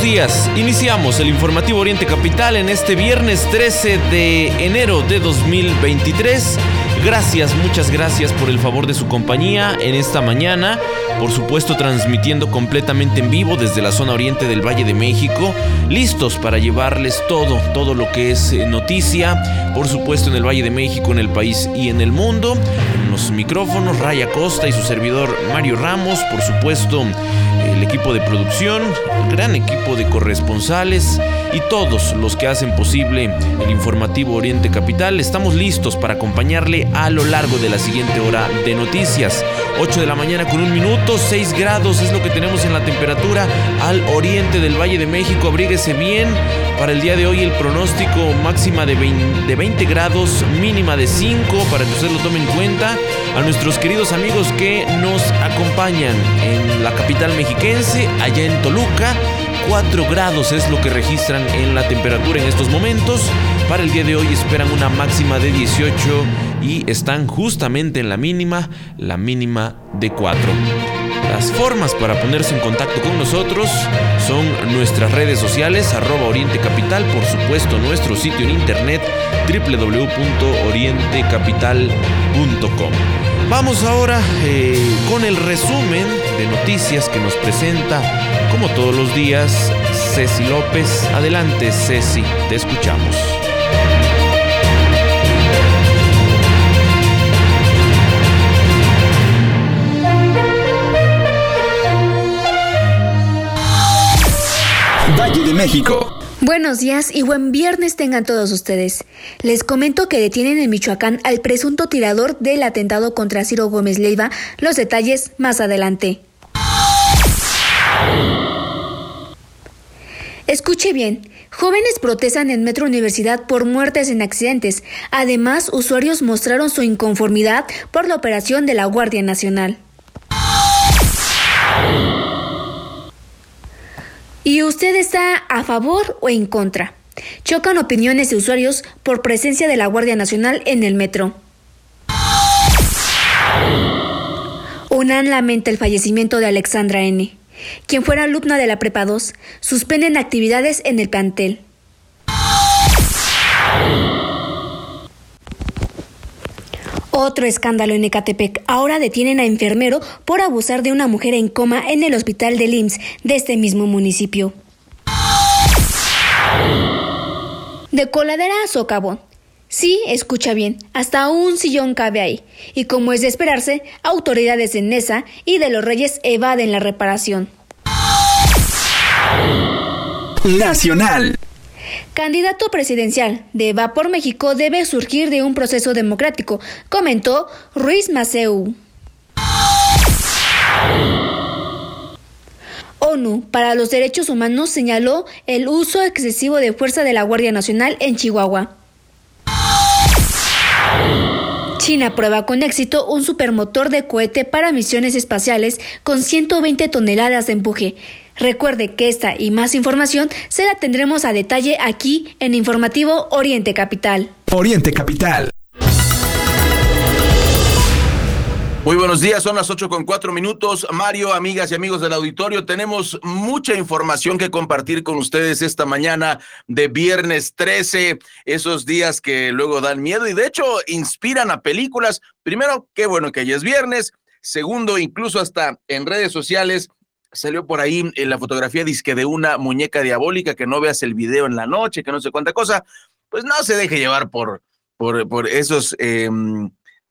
Días. Iniciamos el informativo Oriente Capital en este viernes 13 de enero de 2023. Gracias, muchas gracias por el favor de su compañía en esta mañana. Por supuesto, transmitiendo completamente en vivo desde la zona oriente del Valle de México. Listos para llevarles todo, todo lo que es eh, noticia. Por supuesto, en el Valle de México, en el país y en el mundo. Los micrófonos, Raya Costa y su servidor Mario Ramos. Por supuesto, equipo de producción, gran equipo de corresponsales y todos los que hacen posible el informativo Oriente Capital. Estamos listos para acompañarle a lo largo de la siguiente hora de noticias. 8 de la mañana con un minuto, 6 grados es lo que tenemos en la temperatura al oriente del Valle de México. Abríguese bien. Para el día de hoy el pronóstico máxima de 20, de 20 grados, mínima de 5, para que usted lo tome en cuenta. A nuestros queridos amigos que nos acompañan en la capital mexiquense, allá en Toluca. 4 grados es lo que registran en la temperatura en estos momentos. Para el día de hoy esperan una máxima de 18 y están justamente en la mínima, la mínima de 4. Las formas para ponerse en contacto con nosotros son nuestras redes sociales, arroba Oriente Capital, por supuesto nuestro sitio en internet www.orientecapital.com. Vamos ahora eh, con el resumen de noticias que nos presenta, como todos los días, Ceci López. Adelante, Ceci, te escuchamos. Valle de México. Buenos días y buen viernes tengan todos ustedes. Les comento que detienen en Michoacán al presunto tirador del atentado contra Ciro Gómez Leiva. Los detalles más adelante. Escuche bien, jóvenes protestan en Metro Universidad por muertes en accidentes. Además, usuarios mostraron su inconformidad por la operación de la Guardia Nacional. ¿Y usted está a favor o en contra? Chocan opiniones de usuarios por presencia de la Guardia Nacional en el metro. UNAM lamenta el fallecimiento de Alexandra N., quien fuera alumna de la Prepa 2. Suspenden actividades en el plantel. Otro escándalo en Ecatepec. Ahora detienen a enfermero por abusar de una mujer en coma en el hospital de IMSS de este mismo municipio. De coladera a socavón. Sí, escucha bien, hasta un sillón cabe ahí. Y como es de esperarse, autoridades de NESA y de los Reyes evaden la reparación. Nacional. Candidato presidencial de Va por México debe surgir de un proceso democrático, comentó Ruiz Maceu. ONU para los Derechos Humanos señaló el uso excesivo de fuerza de la Guardia Nacional en Chihuahua. China prueba con éxito un supermotor de cohete para misiones espaciales con 120 toneladas de empuje. Recuerde que esta y más información se la tendremos a detalle aquí en Informativo Oriente Capital. Oriente Capital. Muy buenos días, son las ocho con cuatro minutos. Mario, amigas y amigos del auditorio, tenemos mucha información que compartir con ustedes esta mañana de viernes 13, esos días que luego dan miedo y de hecho inspiran a películas. Primero, qué bueno que ya es viernes. Segundo, incluso hasta en redes sociales salió por ahí en la fotografía disque de una muñeca diabólica, que no veas el video en la noche, que no sé cuánta cosa. Pues no se deje llevar por, por, esos... Eh,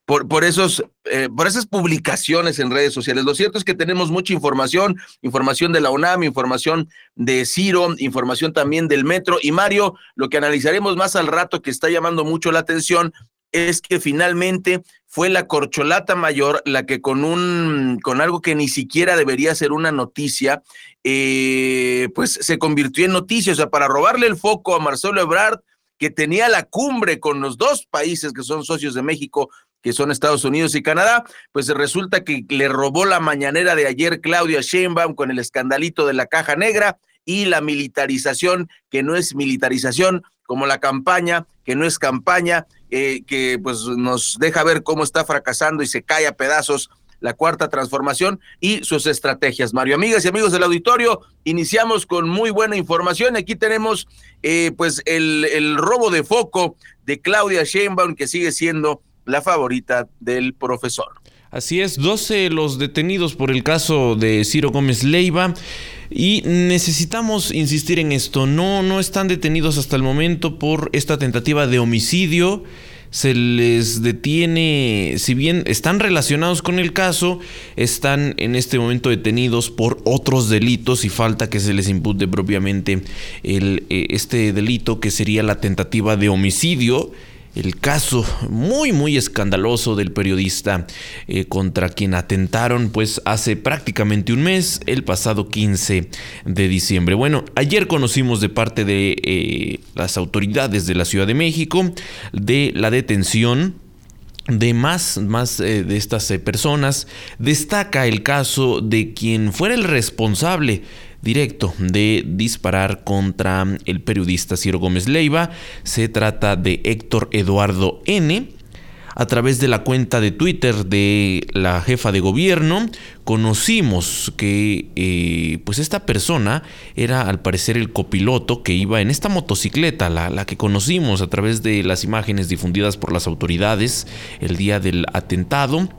por, por, esos, eh, por esas publicaciones en redes sociales. Lo cierto es que tenemos mucha información, información de la UNAM, información de Ciro, información también del Metro. Y Mario, lo que analizaremos más al rato que está llamando mucho la atención es que finalmente fue la corcholata mayor la que con un con algo que ni siquiera debería ser una noticia, eh, pues se convirtió en noticia. O sea, para robarle el foco a Marcelo Ebrard, que tenía la cumbre con los dos países que son socios de México, que son Estados Unidos y Canadá, pues resulta que le robó la mañanera de ayer Claudia Sheinbaum con el escandalito de la caja negra y la militarización, que no es militarización, como la campaña, que no es campaña, eh, que pues nos deja ver cómo está fracasando y se cae a pedazos la cuarta transformación y sus estrategias. Mario, amigas y amigos del auditorio, iniciamos con muy buena información. Aquí tenemos eh, pues el, el robo de foco de Claudia Sheinbaum, que sigue siendo la favorita del profesor. Así es, 12 los detenidos por el caso de Ciro Gómez Leiva. Y necesitamos insistir en esto, no, no están detenidos hasta el momento por esta tentativa de homicidio. Se les detiene, si bien están relacionados con el caso, están en este momento detenidos por otros delitos y falta que se les impute propiamente el, eh, este delito que sería la tentativa de homicidio el caso muy muy escandaloso del periodista eh, contra quien atentaron pues hace prácticamente un mes, el pasado 15 de diciembre. Bueno, ayer conocimos de parte de eh, las autoridades de la Ciudad de México de la detención de más, más eh, de estas personas. Destaca el caso de quien fuera el responsable directo de disparar contra el periodista Ciro Gómez Leiva. Se trata de Héctor Eduardo N. A través de la cuenta de Twitter de la jefa de gobierno, conocimos que eh, pues esta persona era al parecer el copiloto que iba en esta motocicleta, la, la que conocimos a través de las imágenes difundidas por las autoridades el día del atentado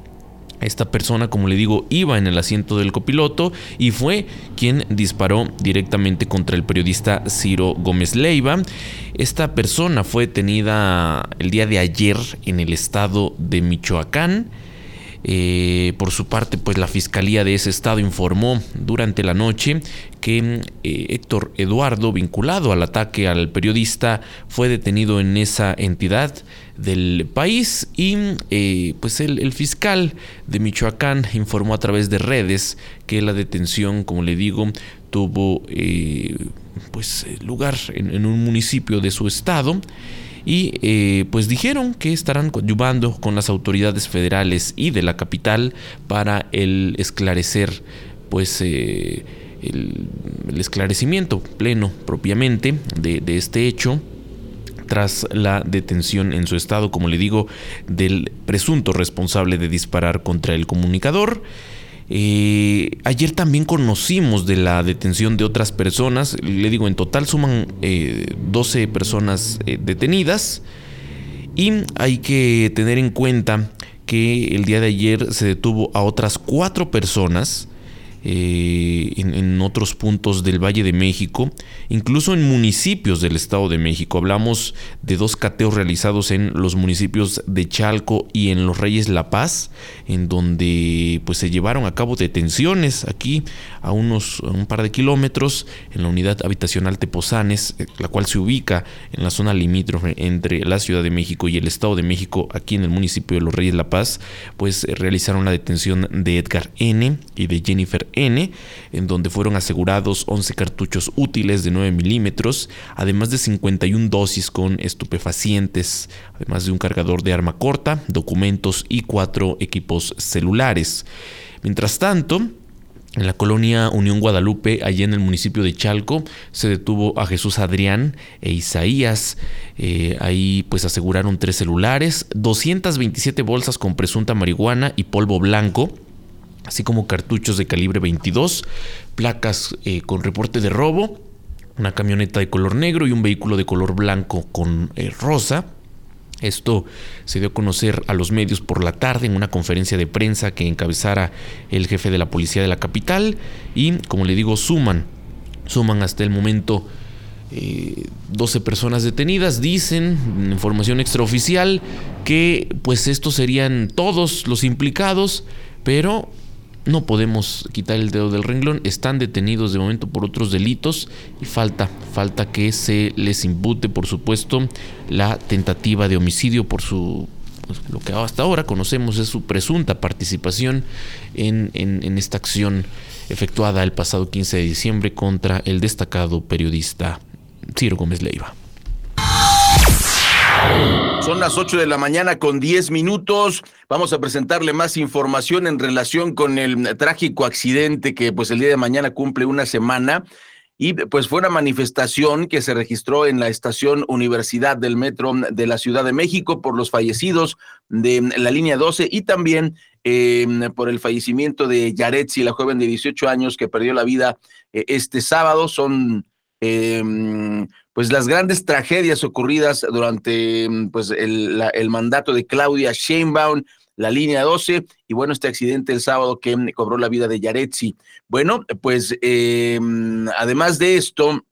esta persona, como le digo, iba en el asiento del copiloto y fue quien disparó directamente contra el periodista Ciro Gómez Leiva. Esta persona fue detenida el día de ayer en el estado de Michoacán. Eh, por su parte, pues la fiscalía de ese estado informó durante la noche que eh, Héctor Eduardo, vinculado al ataque al periodista, fue detenido en esa entidad del país y eh, pues el, fiscal de Michoacán informó a través de redes que la detención, como le digo, tuvo pues lugar en un municipio de su estado y eh, pues dijeron que estarán coadyuvando con las autoridades federales y de la capital para el esclarecer pues eh, el, esclarecimiento pleno propiamente de este hecho tras la detención en su estado, como le digo, del presunto responsable de disparar contra el comunicador. Eh, ayer también conocimos de la detención de otras personas. Le digo, en total suman 12 eh, personas eh, detenidas. Y hay que tener en cuenta que el día de ayer se detuvo a otras cuatro personas eh, en, otros puntos del Valle de México, incluso en municipios del Estado de México. Hablamos de dos cateos realizados en los municipios de Chalco y en Los Reyes La Paz, en donde pues se llevaron a cabo detenciones aquí a unos un par de kilómetros en la unidad habitacional Tepozanes, eh, la cual se ubica en la zona limítrofe entre la Ciudad de México y el Estado de México, aquí en el municipio de Los Reyes La Paz, pues realizaron la detención de Edgar N y de Jennifer N, en donde fueron asegurados 11 cartuchos útiles de 9 milímetros, además de 51 dosis con estupefacientes, además de un cargador de arma corta, documentos y cuatro equipos celulares. Mientras tanto, en la colonia Unión Guadalupe, allá en el municipio de Chalco, se detuvo a Jesús Adrián e Isaías. Eh, ahí pues aseguraron tres celulares, 227 bolsas con presunta marihuana y polvo blanco así como cartuchos de calibre 22, placas eh, con reporte de robo, una camioneta de color negro y un vehículo de color blanco con eh, rosa. Esto se dio a conocer a los medios por la tarde en una conferencia de prensa que encabezara el jefe de la policía de la capital y, como le digo, suman, suman hasta el momento 12 eh, personas detenidas. Dicen, información extraoficial, que pues estos serían todos los implicados, pero no podemos quitar el dedo del renglón, están detenidos de momento por otros delitos y falta, falta que se les impute, por supuesto, la tentativa de homicidio por su pues, lo que hasta ahora conocemos es su presunta participación en, en esta acción efectuada el pasado 15 de diciembre contra el destacado periodista Ciro Gómez Leiva. Son las 8 de la mañana con 10 minutos. Vamos a presentarle más información en relación con el trágico accidente que pues el día de mañana cumple una semana. Y pues fue una manifestación que se registró en la estación Universidad del Metro de la Ciudad de México por los fallecidos de la línea 12 y también eh, por el fallecimiento de Yaretsi, la joven de 18 años que perdió la vida eh, este sábado. Son eh, pues las grandes tragedias ocurridas durante mm, pues el, el mandato de Claudia Sheinbaum, la línea 12, y bueno, este accidente el sábado que mm, cobró la vida de Yaretsi. Bueno, pues mm, además de esto,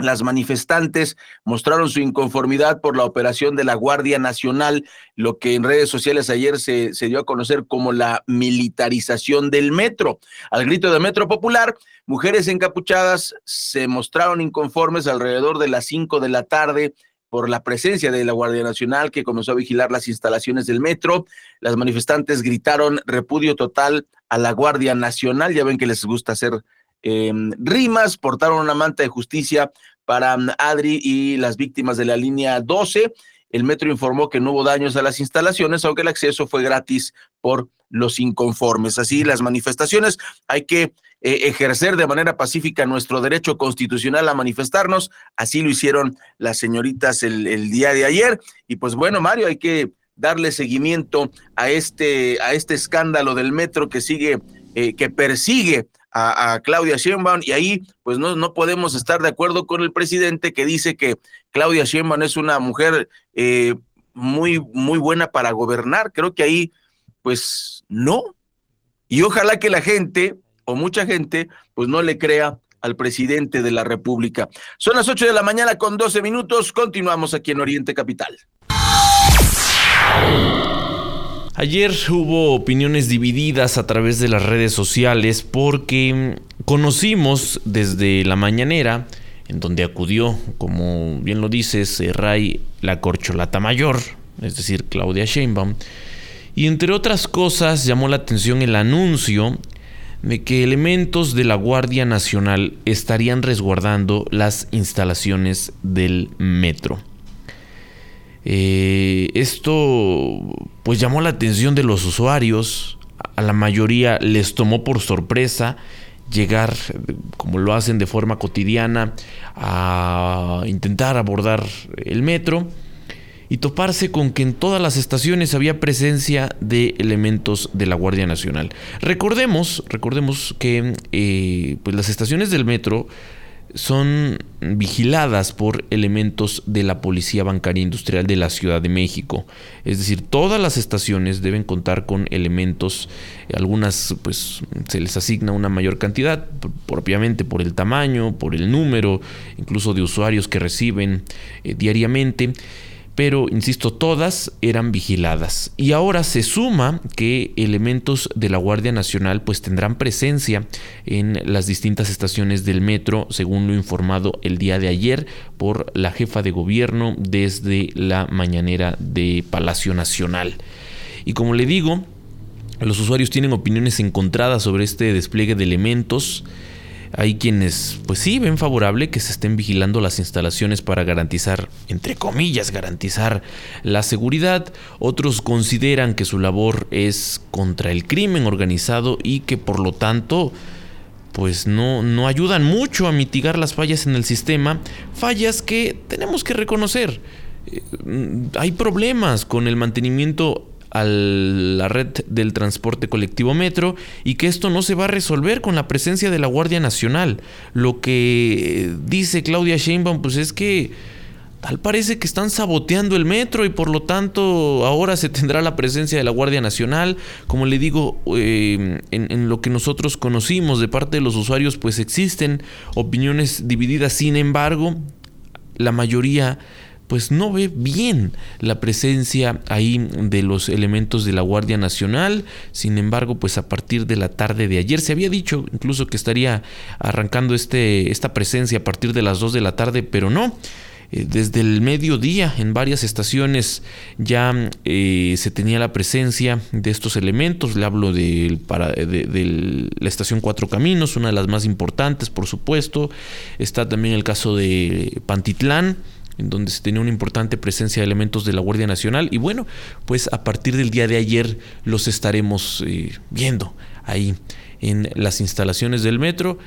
las manifestantes mostraron su inconformidad por la operación de la Guardia Nacional, lo que en redes sociales ayer se, dio a conocer como la militarización del metro. Al grito de Metro Popular, mujeres encapuchadas se mostraron inconformes alrededor de las cinco de la tarde por la presencia de la Guardia Nacional que comenzó a vigilar las instalaciones del metro. Las manifestantes gritaron repudio total a la Guardia Nacional. Ya ven que les gusta hacer eh, rimas, portaron una manta de justicia para um, Adri y las víctimas de la línea 12. El metro informó que no hubo daños a las instalaciones, aunque el acceso fue gratis por los inconformes. Así, las manifestaciones hay que eh, ejercer de manera pacífica nuestro derecho constitucional a manifestarnos. Así lo hicieron las señoritas el, el día de ayer. Y pues bueno, Mario, hay que darle seguimiento a este, a este escándalo del metro que sigue, eh, que persigue a, Claudia Sheinbaum y ahí pues no, no podemos estar de acuerdo con el presidente que dice que Claudia Sheinbaum es una mujer eh, muy, muy buena para gobernar. Creo que ahí pues no. Y ojalá que la gente o mucha gente pues no le crea al presidente de la República. Son las 8 de la mañana con 12 minutos. Continuamos aquí en Oriente Capital. Ayer hubo opiniones divididas a través de las redes sociales porque conocimos desde la mañanera, en donde acudió, como bien lo dices, Ray la corcholata mayor, es decir, Claudia Sheinbaum, y entre otras cosas llamó la atención el anuncio de que elementos de la Guardia Nacional estarían resguardando las instalaciones del metro. Eh, esto pues llamó la atención de los usuarios, a la mayoría les tomó por sorpresa llegar, como lo hacen de forma cotidiana, a intentar abordar el metro y toparse con que en todas las estaciones había presencia de elementos de la Guardia Nacional. Recordemos, recordemos que eh, pues las estaciones del metro son vigiladas por elementos de la Policía Bancaria Industrial de la Ciudad de México. Es decir, todas las estaciones deben contar con elementos, algunas pues se les asigna una mayor cantidad, propiamente por el tamaño, por el número, incluso de usuarios que reciben eh, diariamente pero insisto, todas eran vigiladas. Y ahora se suma que elementos de la Guardia Nacional pues tendrán presencia en las distintas estaciones del metro, según lo informado el día de ayer por la jefa de gobierno desde la mañanera de Palacio Nacional. Y como le digo, los usuarios tienen opiniones encontradas sobre este despliegue de elementos. Hay quienes, pues sí, ven favorable que se estén vigilando las instalaciones para garantizar, entre comillas, garantizar la seguridad. Otros consideran que su labor es contra el crimen organizado y que por lo tanto, pues no, no ayudan mucho a mitigar las fallas en el sistema. Fallas que tenemos que reconocer. Eh, hay problemas con el mantenimiento a la red del transporte colectivo metro y que esto no se va a resolver con la presencia de la Guardia Nacional. Lo que dice Claudia Sheinbaum pues es que tal parece que están saboteando el metro y por lo tanto ahora se tendrá la presencia de la Guardia Nacional. Como le digo, eh, en, en, lo que nosotros conocimos de parte de los usuarios pues existen opiniones divididas, sin embargo, la mayoría pues no ve bien la presencia ahí de los elementos de la Guardia Nacional. Sin embargo, pues a partir de la tarde de ayer se había dicho incluso que estaría arrancando este, esta presencia a partir de las 2 de la tarde, pero no. eh, desde el mediodía en varias estaciones ya eh, se tenía la presencia de estos elementos. Le hablo de, de, la estación Cuatro Caminos, una de las más importantes, por supuesto. Está también el caso de Pantitlán en donde se tenía una importante presencia de elementos de la Guardia Nacional. Y bueno, pues a partir del día de ayer los estaremos eh, viendo ahí en las instalaciones del metro.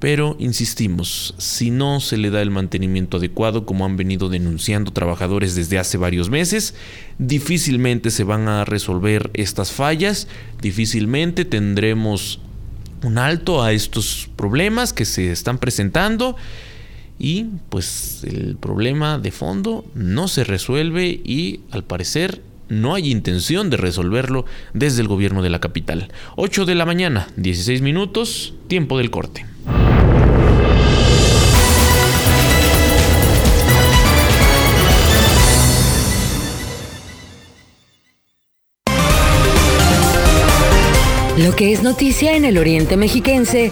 Pero insistimos, si no se le da el mantenimiento adecuado, como han venido denunciando trabajadores desde hace varios meses, difícilmente se van a resolver estas fallas, difícilmente tendremos un alto a estos problemas que se están presentando y pues el problema de fondo no se resuelve y al parecer no hay intención de resolverlo desde el gobierno de la capital. 8 de la mañana, 16 minutos, tiempo del corte. Lo que es noticia en el Oriente Mexiquense,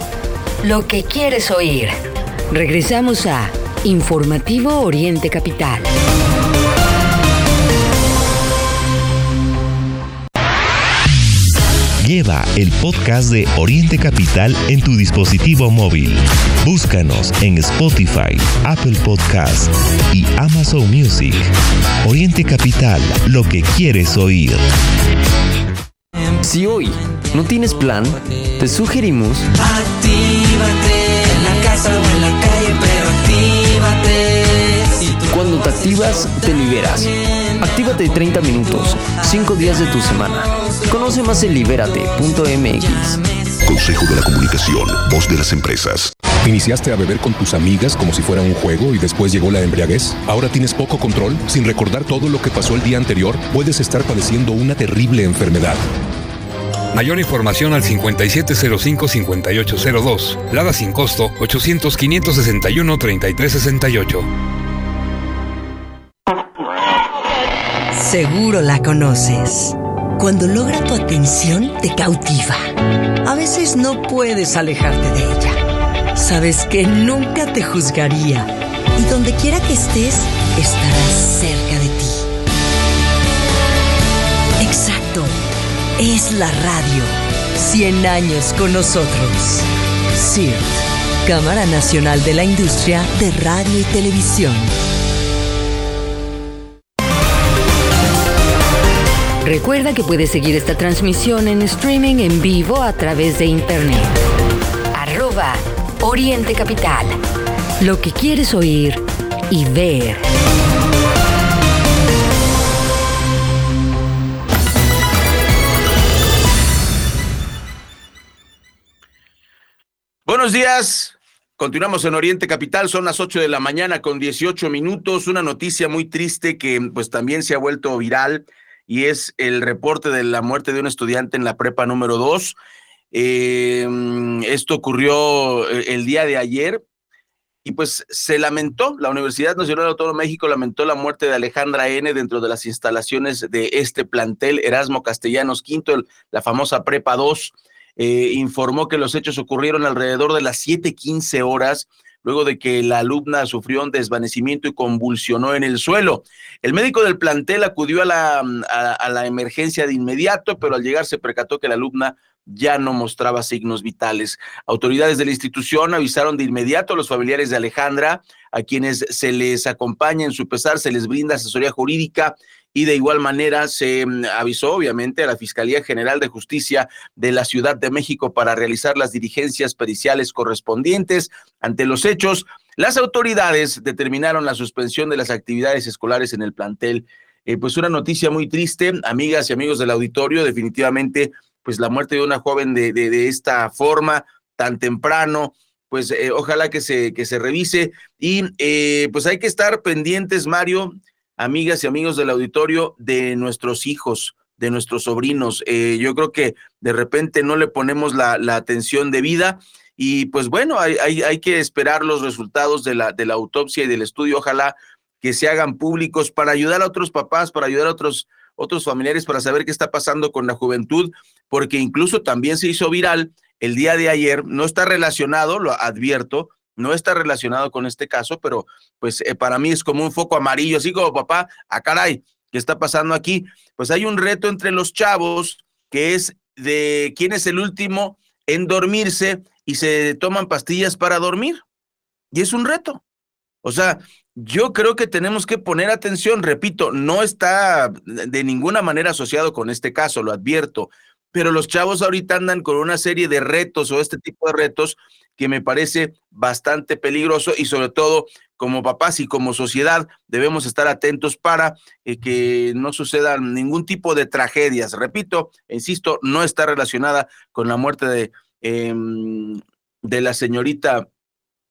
lo que quieres oír. Regresamos a Informativo Oriente Capital. Lleva el podcast de Oriente Capital en tu dispositivo móvil. Búscanos en Spotify, Apple Podcast y Amazon Music. Oriente Capital, lo que quieres oír. Si hoy no tienes plan, te sugerimos... La casa o en la calle, pero actívate. Cuando te activas, te liberas. Actívate 30 minutos, 5 días de tu semana. Conoce más en libérate.mx. Consejo de la Comunicación, voz de las empresas. ¿Iniciaste a beber con tus amigas como si fuera un juego y después llegó la embriaguez? ¿Ahora tienes poco control? Sin recordar todo lo que pasó el día anterior, puedes estar padeciendo una terrible enfermedad. Mayor información al 5705-5802. Lada sin costo 800-561-3368. Seguro la conoces. Cuando logra tu atención, te cautiva. A veces no puedes alejarte de ella. Sabes que nunca te juzgaría. Y donde quiera que estés, estará cerca de es la radio. 100 años con nosotros. CIRT, Cámara Nacional de la Industria de Radio y Televisión. Recuerda que puedes seguir esta transmisión en streaming en vivo a través de internet. Arroba Oriente Capital. Lo que quieres oír y ver. Buenos días. Continuamos en Oriente Capital, son las 8 de la mañana con 18 minutos. Una noticia muy triste que pues también se ha vuelto viral y es el reporte de la muerte de un estudiante en la prepa número 2. Em, esto ocurrió eh, el día de ayer y pues se lamentó, la Universidad Nacional Autónoma de México lamentó la muerte de Alejandra N dentro de las instalaciones de este plantel Erasmo Castellanos V, la famosa prepa 2. Eh, informó que los hechos ocurrieron alrededor de las 7:15 horas luego de que la alumna sufrió un desvanecimiento y convulsionó en el suelo. El médico del plantel acudió a la, a, la, emergencia de inmediato, pero al llegar se percató que la alumna ya no mostraba signos vitales. Autoridades de la institución avisaron de inmediato a los familiares de Alejandra, a quienes se les acompaña en su pesar, se les brinda asesoría jurídica y de igual manera se mm, avisó obviamente a la Fiscalía General de Justicia de la Ciudad de México para realizar las dirigencias periciales correspondientes ante los hechos. Las autoridades determinaron la suspensión de las actividades escolares en el plantel. Eh, pues una noticia muy triste, amigas y amigos del auditorio, definitivamente, pues la muerte de una joven de, de, esta forma, tan temprano, pues eh, ojalá que se, que se revise y eh, pues hay que estar pendientes, Mario, amigas y amigos del auditorio, de nuestros hijos, de nuestros sobrinos. Eh, yo creo que de repente no le ponemos la, atención debida y pues bueno, hay, que esperar los resultados de la, autopsia y del estudio. Ojalá que se hagan públicos para ayudar a otros papás, para ayudar a otros familiares, para saber qué está pasando con la juventud, porque incluso también se hizo viral el día de ayer, no está relacionado, lo advierto, no está relacionado con este caso, pero pues eh, para mí es como un foco amarillo, así como papá, a ah, caray, ¿qué está pasando aquí? Pues hay un reto entre los chavos que es de quién es el último en dormirse y se toman pastillas para dormir. Y es un reto. O sea, yo creo que tenemos que poner atención, repito, no está de ninguna manera asociado con este caso, lo advierto, pero los chavos ahorita andan con una serie de retos o este tipo de retos que me parece bastante peligroso y sobre todo como papás y como sociedad debemos estar atentos para eh, que no sucedan ningún tipo de tragedias. Repito, insisto, no está relacionada con la muerte de, em, de la señorita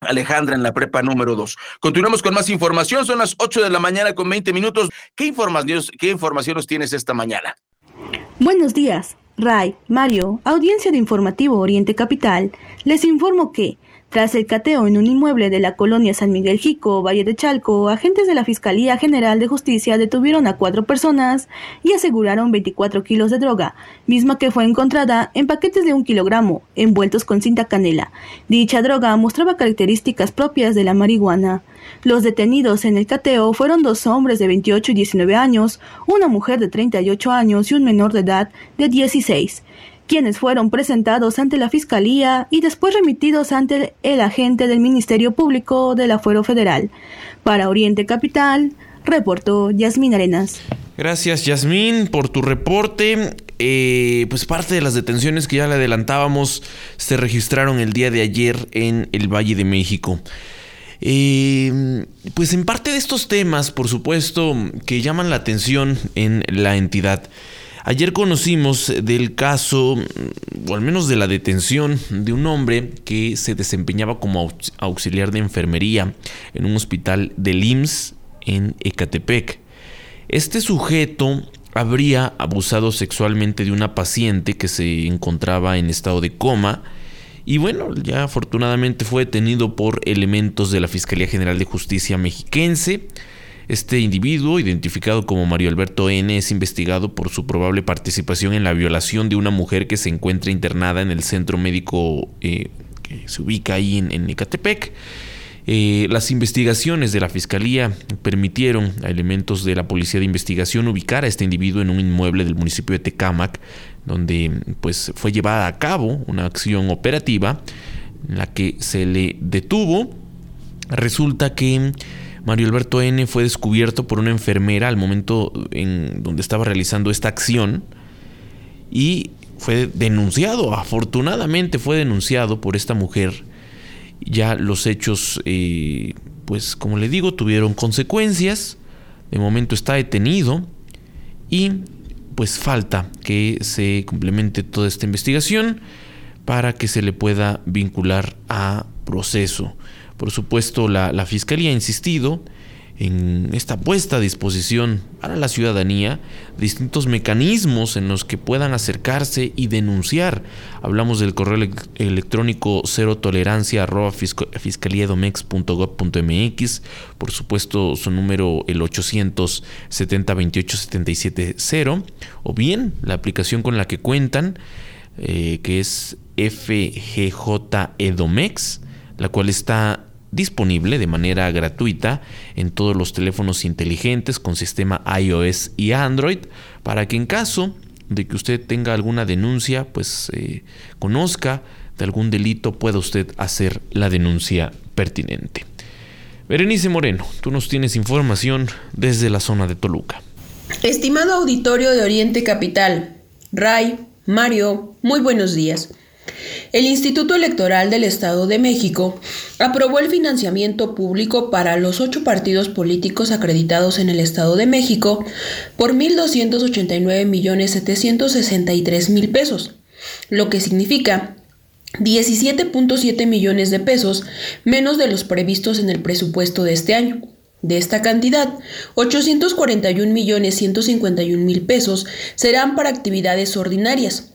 Alejandra en la prepa número 2. Continuamos con más información, son las 8 de la mañana con 20 minutos. ¿Qué información, qué información nos tienes esta mañana? Buenos días. Ray, Mario, audiencia de Informativo Oriente Capital, les informo que tras el cateo en un inmueble de la colonia San Miguel Jico, Valle de Chalco, agentes de la Fiscalía General de Justicia detuvieron a cuatro personas y aseguraron 24 kilos de droga, misma que fue encontrada en paquetes de un kilogramo, envueltos con cinta canela. Dicha droga mostraba características propias de la marihuana. Los detenidos en el cateo fueron dos hombres de 28 y 19 años, una mujer de 38 años y un menor de edad de 16 quienes fueron presentados ante la Fiscalía y después remitidos ante el agente del Ministerio Público del Afuero Federal. Para Oriente Capital, reportó Yasmín Arenas. Gracias Yasmín por tu reporte. Eh, pues parte de las detenciones que ya le adelantábamos se registraron el día de ayer en el Valle de México. Eh, pues en parte de estos temas, por supuesto, que llaman la atención en la entidad. Ayer conocimos del caso, o al menos de la detención, de un hombre que se desempeñaba como auxiliar de enfermería en un hospital de IMSS en Ecatepec. Este sujeto habría abusado sexualmente de una paciente que se encontraba en estado de coma y bueno, ya afortunadamente fue detenido por elementos de la Fiscalía General de Justicia mexiquense. Este individuo, identificado como Mario Alberto N., es investigado por su probable participación en la violación de una mujer que se encuentra internada en el centro médico eh, que se ubica ahí en, Ecatepec. Eh, las investigaciones de la Fiscalía permitieron a elementos de la Policía de Investigación ubicar a este individuo en un inmueble del municipio de Tecámac, donde pues, fue llevada a cabo una acción operativa en la que se le detuvo. Resulta que Mario Alberto N. fue descubierto por una enfermera al momento en donde estaba realizando esta acción y fue denunciado, afortunadamente fue denunciado por esta mujer. Ya los hechos, eh, pues como le digo, tuvieron consecuencias. De momento está detenido y pues falta que se complemente toda esta investigación para que se le pueda vincular a proceso. Por supuesto, la, Fiscalía ha insistido en esta puesta a disposición para la ciudadanía distintos mecanismos en los que puedan acercarse y denunciar. Hablamos del correo electrónico cero tolerancia por supuesto su número el 870 28 77 0, o bien la aplicación con la que cuentan, eh, que es FGJ Edomex, la cual está disponible de manera gratuita en todos los teléfonos inteligentes con sistema iOS y Android para que en caso de que usted tenga alguna denuncia, pues eh, conozca de algún delito, pueda usted hacer la denuncia pertinente. Berenice Moreno, tú nos tienes información desde la zona de Toluca. Estimado auditorio de Oriente Capital, Ray, Mario, muy buenos días. El Instituto Electoral del Estado de México aprobó el financiamiento público para los ocho partidos políticos acreditados en el Estado de México por 1.289.763.000 pesos, lo que significa 17.7 millones de pesos menos de los previstos en el presupuesto de este año. De esta cantidad, 841.151.000 pesos serán para actividades ordinarias,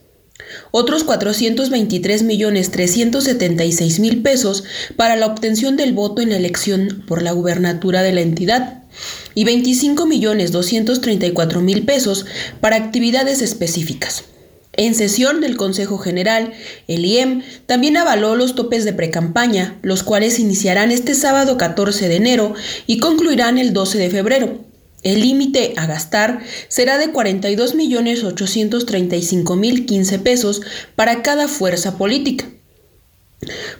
otros 423 millones 376 mil pesos para la obtención del voto en la elección por la gubernatura de la entidad y 25 millones 234 mil pesos para actividades específicas. En sesión del Consejo General, el IEM también avaló los topes de precampaña, los cuales iniciarán este sábado 14 de enero y concluirán el 12 de febrero. El límite a gastar será de 42.835.015 pesos para cada fuerza política.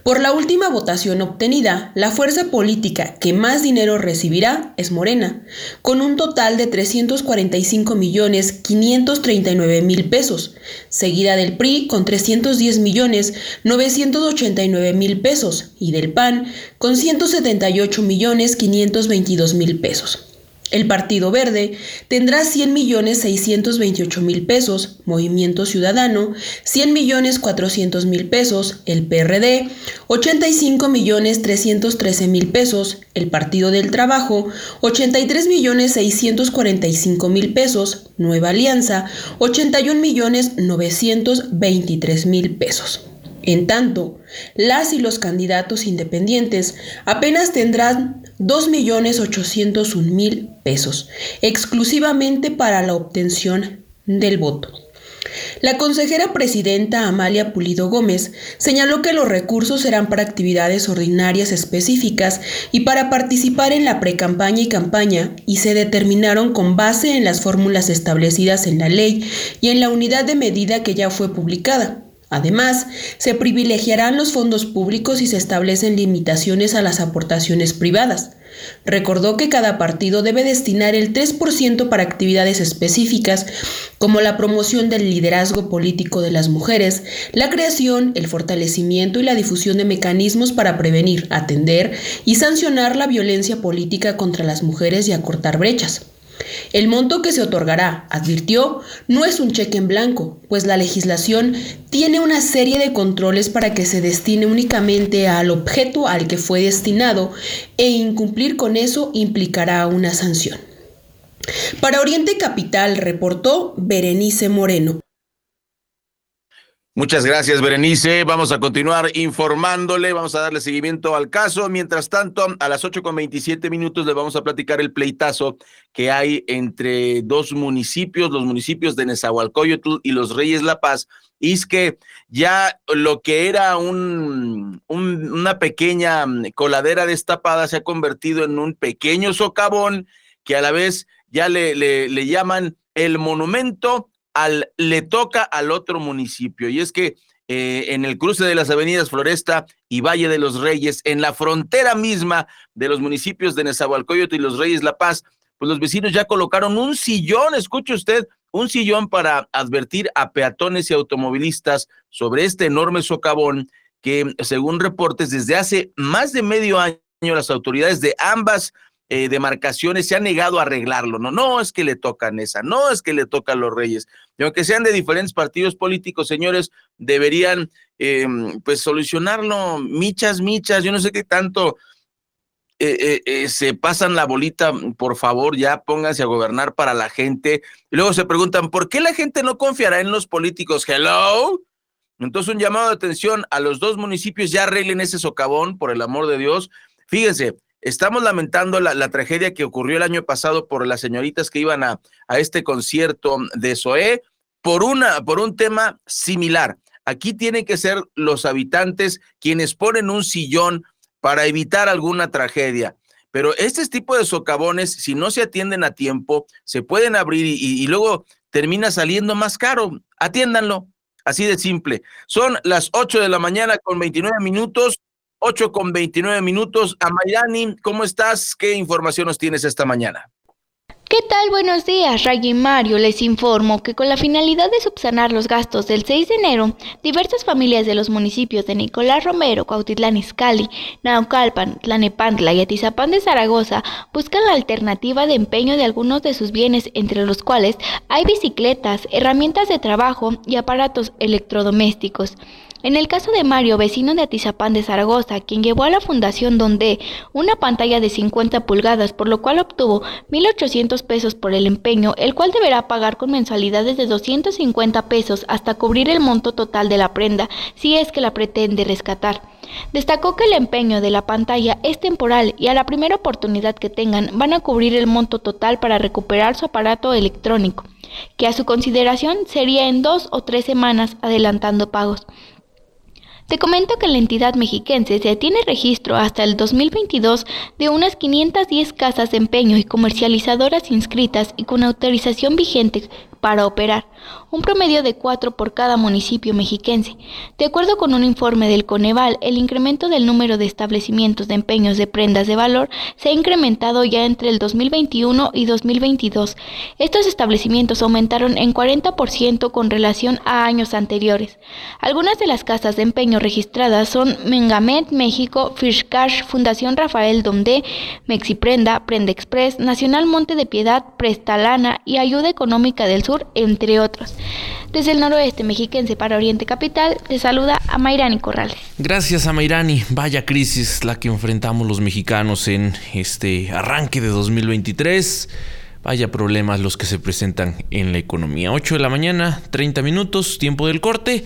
Por la última votación obtenida, la fuerza política que más dinero recibirá es Morena, con un total de 345 millones 539 mil pesos, seguida del PRI con 310 millones 989 mil pesos y del PAN con 178 millones 522 mil pesos. El Partido Verde tendrá 100 millones 628 mil pesos, Movimiento Ciudadano 100 millones 400 mil pesos, el PRD 85 millones 313 mil pesos, el Partido del Trabajo 83 millones 645 mil pesos, Nueva Alianza 81 millones 923 mil pesos. En tanto, las y los candidatos independientes apenas tendrán 2.801.000 pesos, exclusivamente para la obtención del voto. La consejera presidenta Amalia Pulido Gómez señaló que los recursos serán para actividades ordinarias específicas y para participar en la precampaña y campaña y se determinaron con base en las fórmulas establecidas en la ley y en la unidad de medida que ya fue publicada. Además, se privilegiarán los fondos públicos y se establecen limitaciones a las aportaciones privadas. Recordó que cada partido debe destinar el 3% para actividades específicas como la promoción del liderazgo político de las mujeres, la creación, el fortalecimiento y la difusión de mecanismos para prevenir, atender y sancionar la violencia política contra las mujeres y acortar brechas. El monto que se otorgará, advirtió, no es un cheque en blanco, pues la legislación tiene una serie de controles para que se destine únicamente al objeto al que fue destinado e incumplir con eso implicará una sanción. Para Oriente Capital reportó Berenice Moreno. Muchas gracias, Berenice. Vamos a continuar informándole, vamos a darle seguimiento al caso. Mientras tanto, a las ocho con veintisiete minutos le vamos a platicar el pleitazo que hay entre dos municipios, los municipios de Nezahualcóyotl y los Reyes La Paz. Y es que ya lo que era un, una pequeña coladera destapada se ha convertido en un pequeño socavón que a la vez ya le, le llaman el monumento al, le toca al otro municipio. Y es que eh, en el cruce de las avenidas Floresta y Valle de los Reyes, en la frontera misma de los municipios de Nezahualcóyotl y los Reyes La Paz, pues los vecinos ya colocaron un sillón, escuche usted, un sillón para advertir a peatones y automovilistas sobre este enorme socavón que, según reportes, desde hace más de medio año las autoridades de ambas eh, demarcaciones se han negado a arreglarlo. No, no es que le tocan esa, no es que le tocan los reyes. Y aunque sean de diferentes partidos políticos, señores, deberían eh, pues solucionarlo, michas, michas, yo no sé qué tanto eh, se pasan la bolita, por favor, ya pónganse a gobernar para la gente. Y luego se preguntan, ¿por qué la gente no confiará en los políticos? Hello. Entonces un llamado de atención a los dos municipios, ya arreglen ese socavón, por el amor de Dios. Fíjense, Estamos lamentando la, tragedia que ocurrió el año pasado por las señoritas que iban a, a este concierto de SOE por, una, por un tema similar. Aquí tienen que ser los habitantes quienes ponen un sillón para evitar alguna tragedia. Pero este tipo de socavones, si no se atienden a tiempo, se pueden abrir y, y luego termina saliendo más caro. Atiéndanlo. Así de simple. Son las 8 de la mañana con 29 minutos. 8 con 29 minutos. Amayani, ¿cómo estás? ¿Qué información nos tienes esta mañana? ¿Qué tal? Buenos días, Ray y Mario. Les informo que con la finalidad de subsanar los gastos del 6 de enero, diversas familias de los municipios de Nicolás Romero, Cuautitlán Izcalli, Naucalpan, Tlanepantla y Atizapán de Zaragoza buscan la alternativa de empeño de algunos de sus bienes, entre los cuales hay bicicletas, herramientas de trabajo y aparatos electrodomésticos. En el caso de Mario, vecino de Atizapán de Zaragoza, quien llevó a la fundación donde una pantalla de 50 pulgadas, por lo cual obtuvo 1.800 pesos por el empeño, el cual deberá pagar con mensualidades de 250 pesos hasta cubrir el monto total de la prenda, si es que la pretende rescatar. Destacó que el empeño de la pantalla es temporal y a la primera oportunidad que tengan van a cubrir el monto total para recuperar su aparato electrónico, que a su consideración sería en dos o tres semanas adelantando pagos. Te comento que la entidad mexiquense se tiene registro hasta el 2022 de unas 510 casas de empeño y comercializadoras inscritas y con autorización vigente para operar, un promedio de cuatro por cada municipio mexiquense. De acuerdo con un informe del Coneval, el incremento del número de establecimientos de empeños de prendas de valor se ha incrementado ya entre el 2021 y 2022. Estos establecimientos aumentaron en 40% con relación a años anteriores. Algunas de las casas de empeño registradas son Mengamet México, Fish Cash, Fundación Rafael Domde, Mexiprenda, Prenda Express, Nacional Monte de Piedad, Prestalana y Ayuda Económica del Sur entre otros. Desde el noroeste mexiquense para Oriente Capital, te saluda a Mayrani Corrales. Gracias a Mayrani. Vaya crisis la que enfrentamos los mexicanos en este arranque de 2023. Vaya problemas los que se presentan en la economía. 8 de la mañana, 30 minutos, tiempo del corte.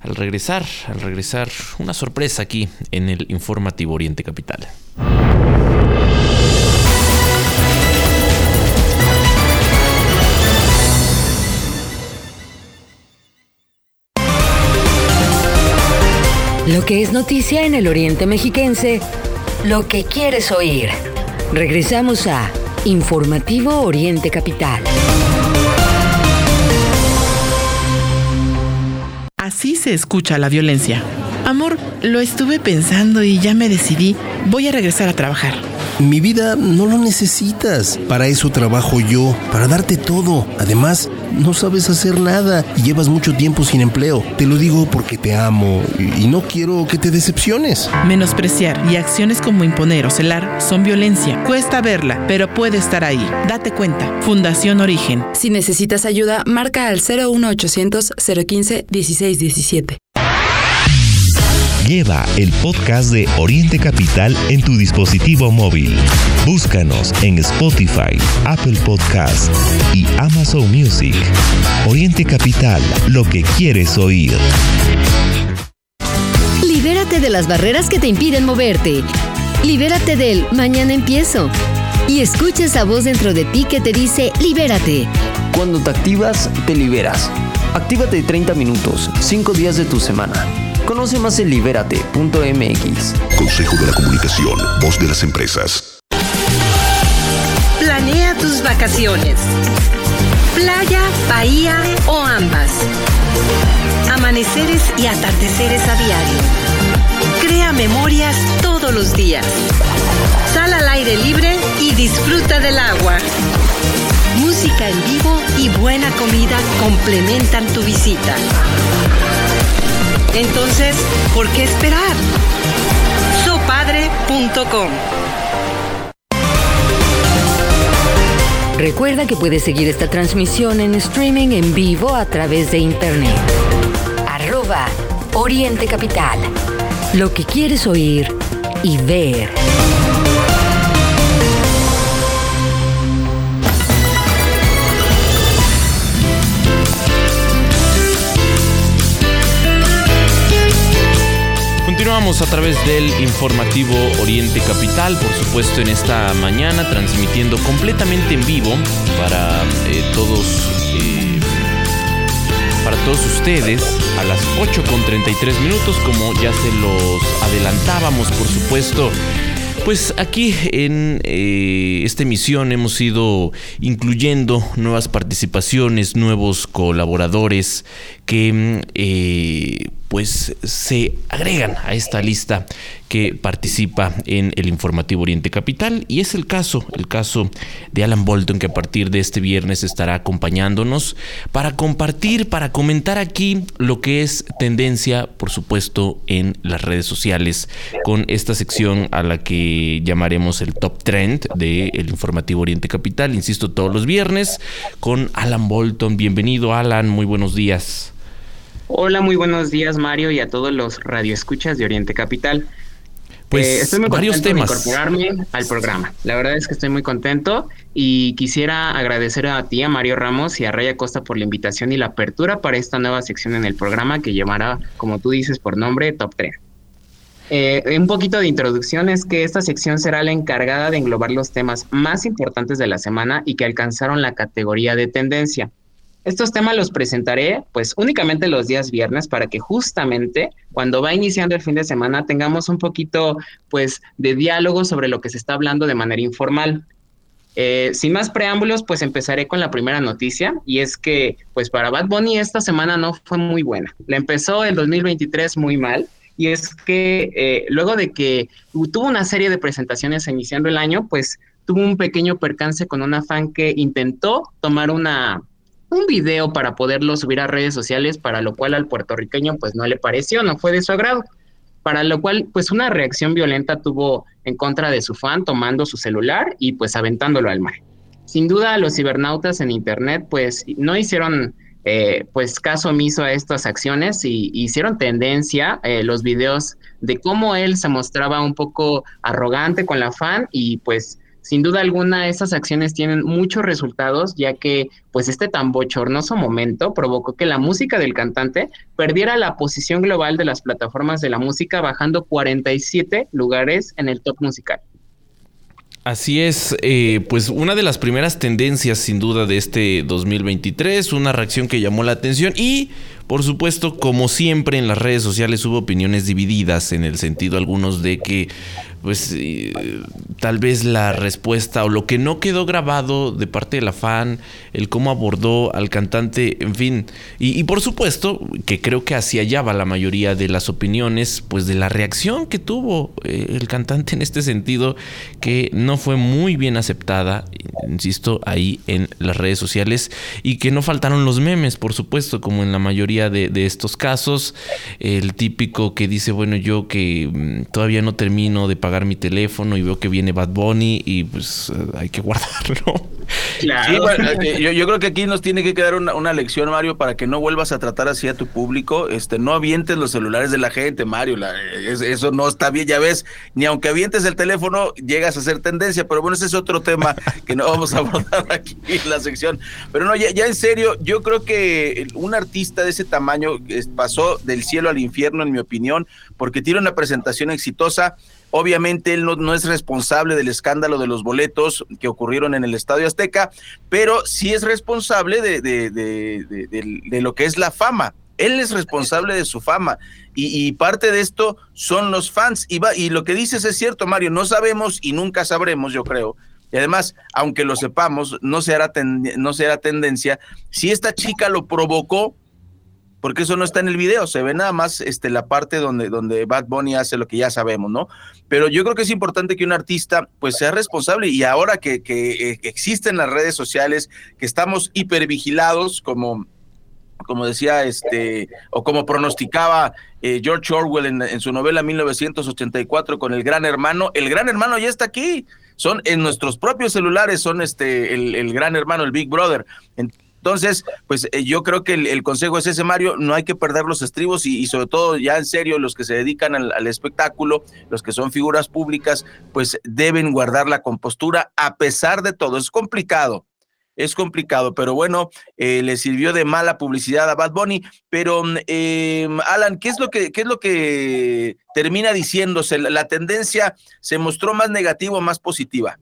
Al regresar, al regresar, una sorpresa aquí en el informativo Oriente Capital. Lo que es noticia en el Oriente Mexiquense, lo que quieres oír. Regresamos a Informativo Oriente Capital. Así se escucha la violencia. Amor, lo estuve pensando y ya me decidí. Voy a regresar a trabajar. Mi vida no lo necesitas. Para eso trabajo yo, para darte todo. Además, no sabes hacer nada y llevas mucho tiempo sin empleo. Te lo digo porque te amo y no quiero que te decepciones. Menospreciar y acciones como imponer o celar son violencia. Cuesta verla, pero puede estar ahí. Date cuenta. Fundación Origen. Si necesitas ayuda, marca al 01800 015 1617. Lleva el podcast de Oriente Capital en tu dispositivo móvil. Búscanos en Spotify, Apple Podcast y Amazon Music. Oriente Capital, lo que quieres oír. Libérate de las barreras que te impiden moverte. Libérate del mañana empiezo. Y escucha esa voz dentro de ti que te dice libérate. Cuando te activas, te liberas. Actívate 30 minutos, 5 días de tu semana. Conoce más en libérate.mx. Consejo de la Comunicación, voz de las empresas. Planea tus vacaciones. Playa, bahía o ambas. Amaneceres y atardeceres a diario. Crea memorias todos los días. Sal al aire libre y disfruta del agua. Música en vivo y buena comida complementan tu visita. Entonces, ¿por qué esperar? Sopadre.com Recuerda que puedes seguir esta transmisión en streaming en vivo a través de internet. Arroba Oriente Capital. Lo que quieres oír y ver. A través del informativo Oriente Capital, por supuesto en esta mañana, transmitiendo completamente en vivo para eh, todos eh, para todos ustedes a las 8 con 33 minutos, como ya se los adelantábamos, por supuesto. Pues aquí en eh, esta emisión hemos ido incluyendo nuevas participaciones, nuevos colaboradores que pues se agregan a esta lista que participa en el informativo Oriente Capital y es el caso, el caso de Alan Bolton que a partir de este viernes estará acompañándonos para compartir, para comentar aquí lo que es tendencia, por supuesto, en las redes sociales con esta sección a la que llamaremos el top trend del informativo Oriente Capital, insisto, todos los viernes con Alan Bolton. Bienvenido Alan, muy buenos días. Hola, muy buenos días Mario y a todos los radioescuchas de Oriente Capital. Pues Eh, estoy muy varios contento temas. de incorporarme al programa. La verdad es que estoy muy contento y quisiera agradecer a ti, a Mario Ramos y a Raya Costa por la invitación y la apertura para esta nueva sección en el programa que llevará, como tú dices, por nombre Top 3. Eh, un poquito de introducción es que esta sección será la encargada de englobar los temas más importantes de la semana y que alcanzaron la categoría de tendencia. Estos temas los presentaré pues únicamente los días viernes para que justamente cuando va iniciando el fin de semana tengamos un poquito pues de diálogo sobre lo que se está hablando de manera informal. Eh, sin más preámbulos, pues empezaré con la primera noticia y es que pues para Bad Bunny esta semana no fue muy buena. La empezó el 2023 muy mal y es que eh, luego de que tuvo una serie de presentaciones iniciando el año, pues tuvo un pequeño percance con una fan que intentó tomar una un video para poderlo subir a redes sociales, para lo cual al puertorriqueño pues no le pareció, no fue de su agrado. Para lo cual pues una reacción violenta tuvo en contra de su fan tomando su celular y pues aventándolo al mar. Sin duda los cibernautas en internet pues no hicieron eh, pues caso omiso a estas acciones y hicieron tendencia eh, los videos de cómo él se mostraba un poco arrogante con la fan y pues sin duda alguna estas acciones tienen muchos resultados ya que pues este tan bochornoso momento provocó que la música del cantante perdiera la posición global de las plataformas de la música bajando 47 lugares en el top musical. Así es, eh, pues una de las primeras tendencias sin duda de este 2023, una reacción que llamó la atención y por supuesto como siempre en las redes sociales hubo opiniones divididas en el sentido algunos de que pues eh, tal vez la respuesta o lo que no quedó grabado de parte de la fan, el cómo abordó al cantante, en fin, y, por supuesto que creo que hacia allá va la mayoría de las opiniones, pues de la reacción que tuvo eh, el cantante en este sentido, que no fue muy bien aceptada, insisto, ahí en las redes sociales, y que no faltaron los memes, por supuesto, como en la mayoría de, de estos casos, el típico que dice, bueno, yo que mm, todavía no termino de pagar mi teléfono y veo que viene Bad Bunny y pues eh, hay que guardarlo. Sí, bueno, eh, yo, yo creo que aquí nos tiene que quedar una, una lección, Mario, para que no vuelvas a tratar así a tu público. Este, no avientes los celulares de la gente, Mario. la- es- eso no está bien, ya ves. Ni aunque avientes el teléfono, llegas a ser tendencia. Pero bueno, ese es otro tema que no vamos a abordar aquí en la sección. Pero no, ya, ya en serio, yo creo que un artista de ese tamaño pasó del cielo al infierno, en mi opinión, porque tiene una presentación exitosa. Obviamente él no, no es responsable del escándalo de los boletos que ocurrieron en el Estadio Azteca, pero sí es responsable de, de- de- lo que es la fama. Él es responsable de su fama y, y parte de esto son los fans. Y, va- y lo que dices es cierto, Mario, no sabemos y nunca sabremos, yo creo. Y además, aunque lo sepamos, no se hará, ten- no se hará tendencia. Si esta chica lo provocó, porque eso no está en el video, se ve nada más este, la parte donde, donde Bad Bunny hace lo que ya sabemos, ¿no? Pero yo creo que es importante que un artista pues sea responsable y ahora que, que, eh, existen las redes sociales, que estamos hipervigilados como como decía este o como pronosticaba eh, George Orwell en, su novela 1984 con el Gran Hermano, el Gran Hermano ya está aquí, son en nuestros propios celulares, son este el, Gran Hermano, el Big Brother. Pues eh, yo creo que el, consejo es ese, Mario, no hay que perder los estribos y, sobre todo ya en serio los que se dedican al, espectáculo, los que son figuras públicas, pues deben guardar la compostura a pesar de todo. Es complicado, es complicado, pero bueno, eh, le sirvió de mala publicidad a Bad Bunny. Pero, eh, Alan, ¿qué es lo que, qué es lo que termina diciéndose? ¿La, la tendencia se mostró más negativa o más positiva?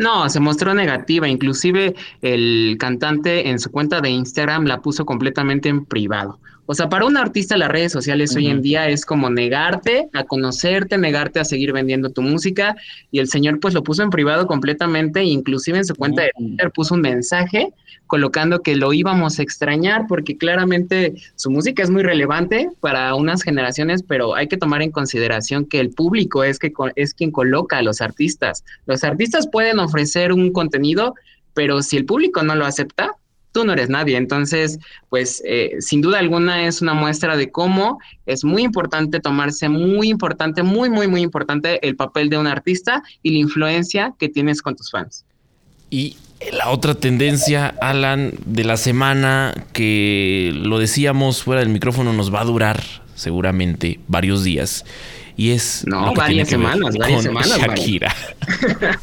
No, se mostró negativa. Inclusive el cantante en su cuenta de Instagram la puso completamente en privado. O sea, para un artista las redes sociales hoy en día es como negarte a conocerte, negarte a seguir vendiendo tu música. Y el señor pues lo puso en privado completamente, inclusive en su cuenta de Twitter puso un mensaje colocando que lo íbamos a extrañar porque claramente su música es muy relevante para unas generaciones, pero hay que tomar en consideración que el público es, que, es quien coloca a los artistas. Los artistas pueden ofrecer un contenido, pero si el público no lo acepta, tú no eres nadie. Entonces, pues eh, sin duda alguna es una muestra de cómo es muy importante tomarse muy importante, muy, muy, muy importante el papel de un artista y la influencia que tienes con tus fans. Y la otra tendencia, Alan, de la semana, que lo decíamos fuera del micrófono, nos va a durar seguramente varios días. Y es. No, varias semanas, varias semanas. Shakira.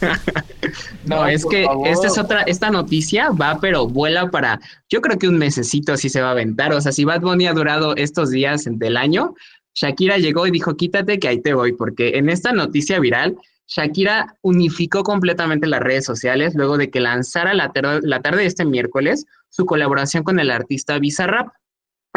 no, es que esta es otra, esta noticia va, pero vuela para. Yo creo que un mesecito así se va a aventar. O sea, si Bad Bunny ha durado estos días del año, Shakira llegó y dijo: quítate que ahí te voy, porque en esta noticia viral Shakira unificó completamente las redes sociales luego de que lanzara la, la tarde de este miércoles su colaboración con el artista Bizarrap.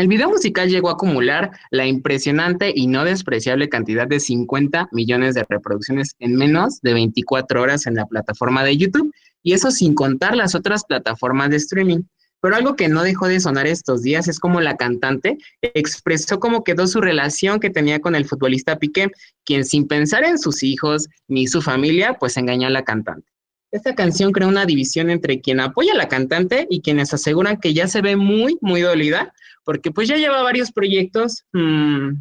El video musical llegó a acumular la impresionante y no despreciable cantidad de 50 millones de reproducciones en menos de 24 horas en la plataforma de YouTube, y eso sin contar las otras plataformas de streaming. Pero algo que no dejó de sonar estos días es como la cantante expresó cómo quedó su relación que tenía con el futbolista Piqué, quien sin pensar en sus hijos ni su familia, pues engañó a la cantante. Esta canción crea una división entre quien apoya a la cantante y quienes aseguran que ya se ve muy, muy dolida, porque pues ya lleva varios proyectos, mmm,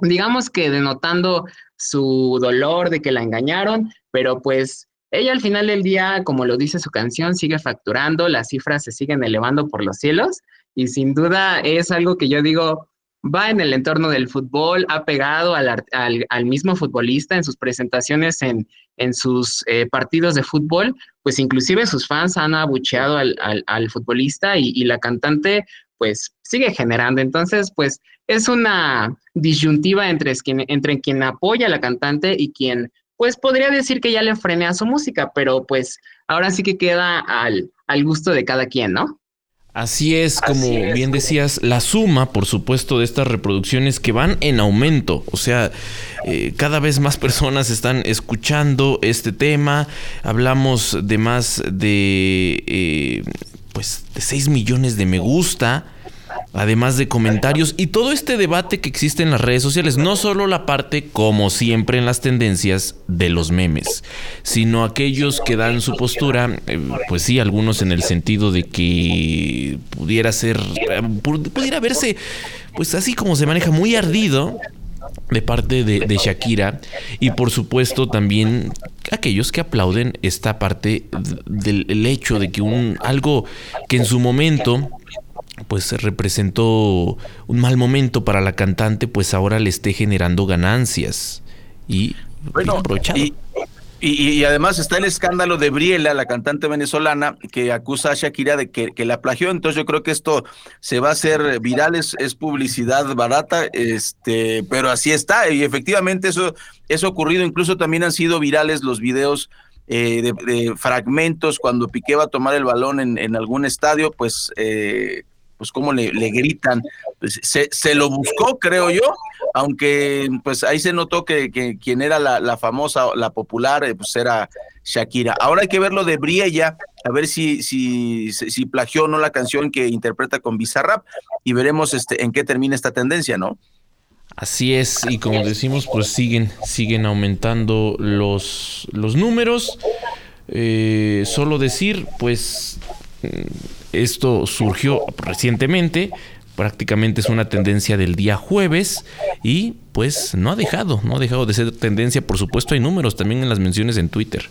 digamos que denotando su dolor de que la engañaron, pero pues ella al final del día, como lo dice su canción, sigue facturando, las cifras se siguen elevando por los cielos y sin duda es algo que yo digo, va en el entorno del fútbol, ha pegado al, al, mismo futbolista en sus presentaciones en, en sus eh, partidos de fútbol, pues inclusive sus fans han abucheado al, al futbolista y, la cantante pues sigue generando. Entonces, pues es una disyuntiva entre quien, entre quien apoya a la cantante y quien pues podría decir que ya le frené a su música, pero pues ahora sí que queda al, al gusto de cada quien, ¿no? Así es, como bien decías, la suma, por supuesto, de estas reproducciones que van en aumento. O sea, eh, cada vez más personas están escuchando este tema. Hablamos de más de, eh, pues, de 6 millones de me gusta además de comentarios y todo este debate que existe en las redes sociales, no solo la parte, como siempre en las tendencias, de los memes, sino aquellos que dan su postura, eh, pues sí, algunos en el sentido de que pudiera ser, eh, pudiera verse, pues así como se maneja, muy ardido de parte de, de, Shakira y por supuesto también aquellos que aplauden esta parte del hecho de que un algo que en su momento pues representó un mal momento para la cantante, pues ahora le esté generando ganancias y bueno, y, y, además está el escándalo de Briela, la cantante venezolana, que acusa a Shakira de que, que la plagió. Entonces yo creo que esto se va a hacer viral, es, publicidad barata, este, pero así está. Y efectivamente eso, eso ha ocurrido. Incluso también han sido virales los videos eh, de, fragmentos cuando Piqué va a tomar el balón en, en algún estadio, pues eh, pues cómo le, gritan. Pues, se, lo buscó, creo yo, aunque pues ahí se notó que, quien era la, la, famosa, la popular, eh, pues era Shakira. Ahora hay que ver lo de Briella, a ver si, si, si plagió o no la canción que interpreta con Bizarrap y veremos este, en qué termina esta tendencia, ¿no? Así es, y como decimos, pues siguen, siguen aumentando los, los números. Eh, solo decir, pues esto surgió recientemente, prácticamente es una tendencia del día jueves y pues no ha dejado, no ha dejado de ser tendencia, por supuesto hay números también en las menciones en Twitter.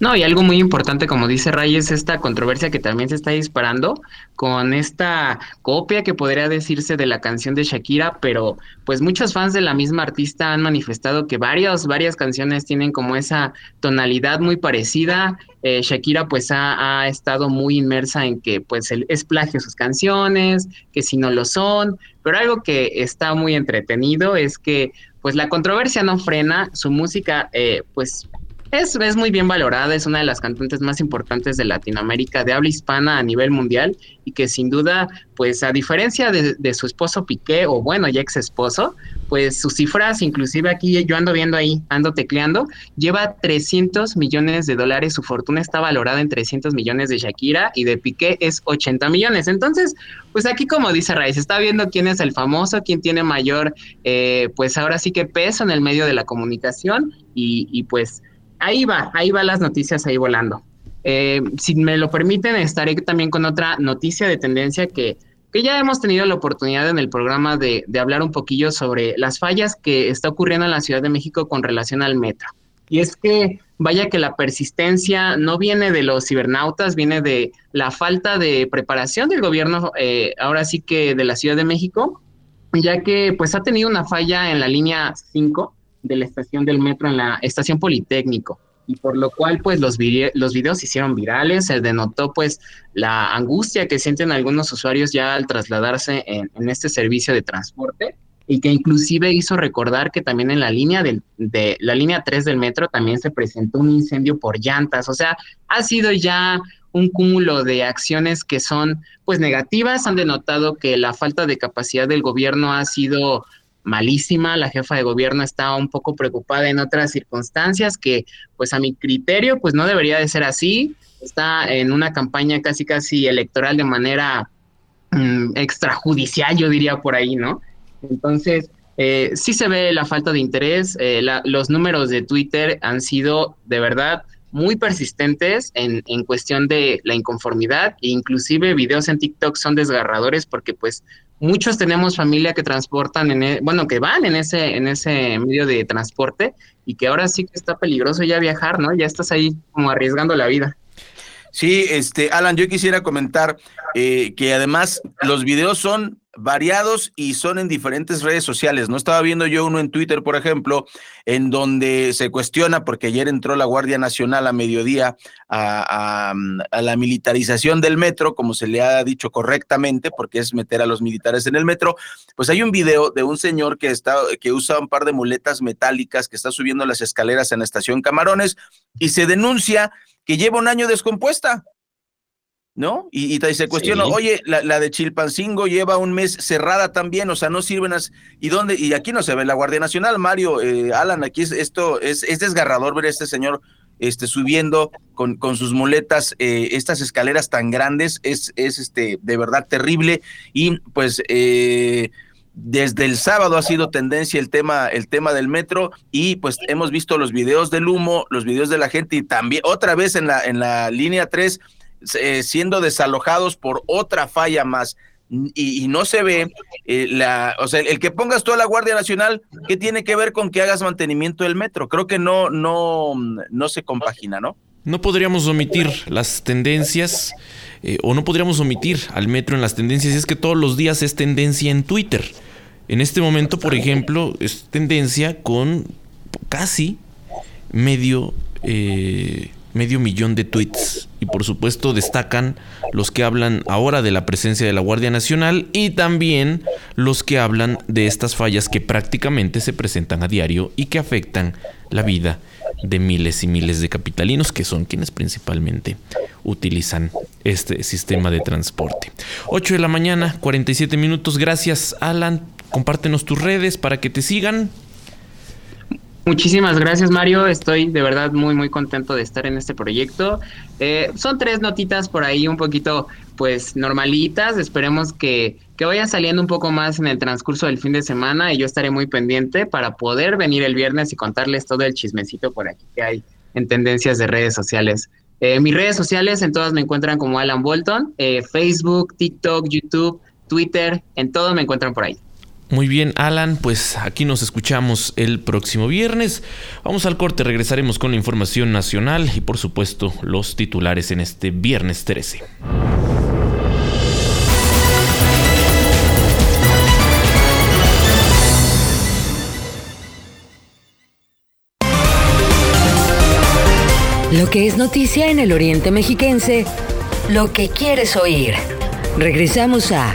No, y algo muy importante, como dice Ray, es esta controversia que también se está disparando con esta copia que podría decirse de la canción de Shakira, pero pues muchos fans de la misma artista han manifestado que varias, varias canciones tienen como esa tonalidad muy parecida. Eh, Shakira pues ha, estado muy inmersa en que pues es plagio sus canciones, que si no lo son, pero algo que está muy entretenido es que pues la controversia no frena, su música eh, pues es, es, muy bien valorada, es una de las cantantes más importantes de Latinoamérica, de habla hispana a nivel mundial, y que sin duda, pues a diferencia de, su esposo Piqué, o bueno, ya ex esposo, pues sus cifras, inclusive aquí yo ando viendo ahí, ando tecleando, lleva 300 millones de dólares, su fortuna está valorada en 300 millones de Shakira, y de Piqué es 80 millones. Entonces, pues aquí como dice Raiz, está viendo quién es el famoso, quién tiene mayor, eh, pues ahora sí que peso en el medio de la comunicación, y, y pues ahí va, ahí va las noticias ahí volando. Eh, si me lo permiten, estaré también con otra noticia de tendencia que, que ya hemos tenido la oportunidad en el programa de, de, hablar un poquillo sobre las fallas que está ocurriendo en la Ciudad de México con relación al metro. Y es que vaya que la persistencia no viene de los cibernautas, viene de la falta de preparación del gobierno, eh, ahora sí que de la Ciudad de México, ya que pues ha tenido una falla en la línea 5 de la estación del metro en la estación Politécnico. Y por lo cual pues los, los videos se hicieron virales, se denotó pues la angustia que sienten algunos usuarios ya al trasladarse en, este servicio de transporte y que inclusive hizo recordar que también en la línea del, de la línea 3 del metro también se presentó un incendio por llantas, o sea, ha sido ya un cúmulo de acciones que son pues negativas, han denotado que la falta de capacidad del gobierno ha sido malísima, la jefa de gobierno está un poco preocupada en otras circunstancias que pues a mi criterio pues no debería de ser así, está en una campaña casi casi electoral de manera mm, extrajudicial, yo diría por ahí, ¿no? Entonces, eh, sí se ve la falta de interés, eh, los números de Twitter han sido de verdad muy persistentes en, en, cuestión de la inconformidad e inclusive videos en TikTok son desgarradores porque pues muchos tenemos familia que transportan en, e, bueno, que van en ese, en ese medio de transporte y que ahora sí que está peligroso ya viajar, ¿no? Ya estás ahí como arriesgando la vida. Sí, este, Alan, yo quisiera comentar eh, que además los videos son variados y son en diferentes redes sociales. No estaba viendo yo uno en Twitter, por ejemplo, en donde se cuestiona, porque ayer entró la Guardia Nacional a mediodía a, la militarización del metro, como se le ha dicho correctamente, porque es meter a los militares en el metro. Pues hay un video de un señor que está, que usa un par de muletas metálicas, que está subiendo las escaleras en la estación Camarones, y se denuncia que lleva un año descompuesta. ¿No? Y, y se cuestiona, oye, la, de Chilpancingo lleva un mes cerrada también, o sea, no sirven as, ¿y dónde? Y aquí no se ve la Guardia Nacional, Mario, eh, Alan, aquí es, esto es, es desgarrador ver a este señor este, subiendo con, con sus muletas eh, estas escaleras tan grandes, es, es este, de verdad terrible y pues... Eh, desde el sábado ha sido tendencia el tema, el tema del metro y pues hemos visto los videos del humo, los videos de la gente y también otra vez en la, en la línea 3 eh, siendo desalojados por otra falla más. Y, no se ve eh, la, o sea, el que pongas toda la Guardia Nacional, ¿qué tiene que ver con que hagas mantenimiento del metro? Creo que no, no, no se compagina, ¿no? No podríamos omitir las tendencias eh, o no podríamos omitir al metro en las tendencias. Es que todos los días es tendencia en Twitter. En este momento, por ejemplo, es tendencia con casi medio medio millón de tweets. Y por supuesto destacan los que hablan ahora de la presencia de la Guardia Nacional y también los que hablan de estas fallas que prácticamente se presentan a diario y que afectan la vida de miles y miles de capitalinos que son quienes principalmente utilizan este sistema de transporte. 8 de la mañana, 47 minutos. Gracias Alan. Compártenos tus redes para que te sigan. Muchísimas gracias Mario, estoy de verdad muy muy contento de estar en este proyecto. Eh, son tres notitas por ahí un poquito pues normalitas, esperemos que, que vaya saliendo un poco más en el transcurso del fin de semana y yo estaré muy pendiente para poder venir el viernes y contarles todo el chismecito por aquí que hay en tendencias de redes sociales. Eh, mis redes sociales en todas me encuentran como Alan Bolton, eh, Facebook, TikTok, YouTube, Twitter, en todo me encuentran por ahí. Muy bien, Alan, pues aquí nos escuchamos el próximo viernes. Vamos al corte, regresaremos con la información nacional y por supuesto los titulares en este viernes 13. Lo que es noticia en el Oriente Mexiquense, lo que quieres oír. Regresamos a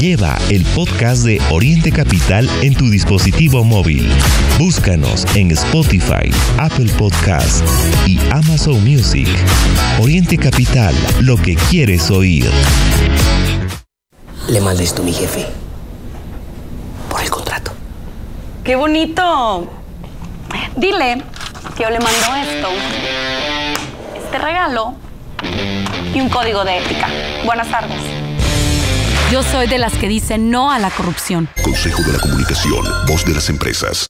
Lleva el podcast de Oriente Capital en tu dispositivo móvil. Búscanos en Spotify, Apple Podcast y Amazon Music. Oriente Capital, lo que quieres oír. Le mandé esto a mi jefe. Por el contrato. ¡Qué bonito! Dile que yo le mando esto. Este regalo y un código de ética. Buenas tardes. Yo soy de las que dicen no a la corrupción. Consejo de la Comunicación, voz de las empresas.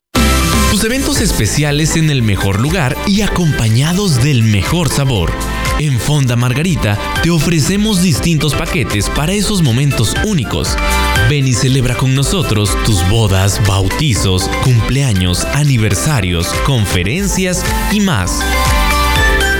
Tus eventos especiales en el mejor lugar y acompañados del mejor sabor. En Fonda Margarita te ofrecemos distintos paquetes para esos momentos únicos. Ven y celebra con nosotros tus bodas, bautizos, cumpleaños, aniversarios, conferencias y más.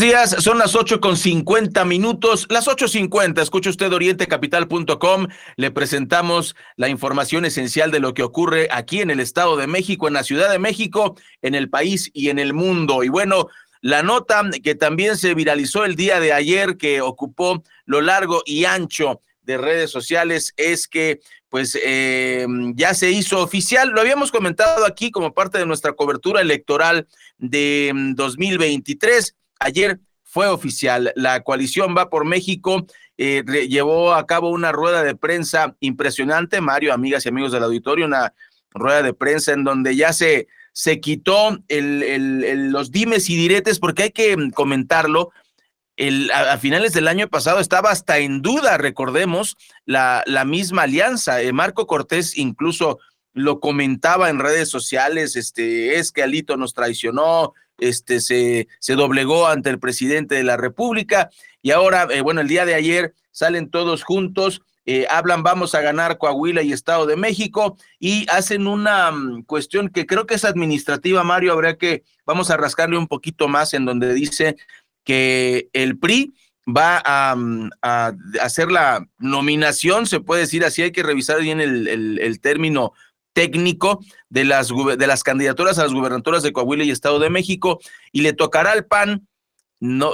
Días, son las ocho con cincuenta minutos, las ocho cincuenta. Escucha usted orientecapital.com. Le presentamos la información esencial de lo que ocurre aquí en el Estado de México, en la Ciudad de México, en el país y en el mundo. Y bueno, la nota que también se viralizó el día de ayer, que ocupó lo largo y ancho de redes sociales, es que pues eh, ya se hizo oficial. Lo habíamos comentado aquí como parte de nuestra cobertura electoral de 2023 mm, Ayer fue oficial, la coalición va por México, eh, llevó a cabo una rueda de prensa impresionante, Mario, amigas y amigos del auditorio, una rueda de prensa en donde ya se, se quitó el, los dimes y diretes, porque hay que comentarlo, el, a, finales del año pasado estaba hasta en duda, recordemos, la, la misma alianza. Eh, Marco Cortés incluso lo comentaba en redes sociales, este, es que Alito nos traicionó, este, se, doblegó ante el presidente de la República. Y ahora, eh, bueno, el día de ayer salen todos juntos, eh, hablan vamos a ganar Coahuila y Estado de México y hacen una mm, cuestión que creo que es administrativa, Mario, habría que, vamos a rascarle un poquito más en donde dice que el PRI va a, mm, hacer la nominación, se puede decir así, hay que revisar bien el término técnico de las, de las candidaturas a las gubernaturas de Coahuila y Estado de México y le tocará al PAN, no,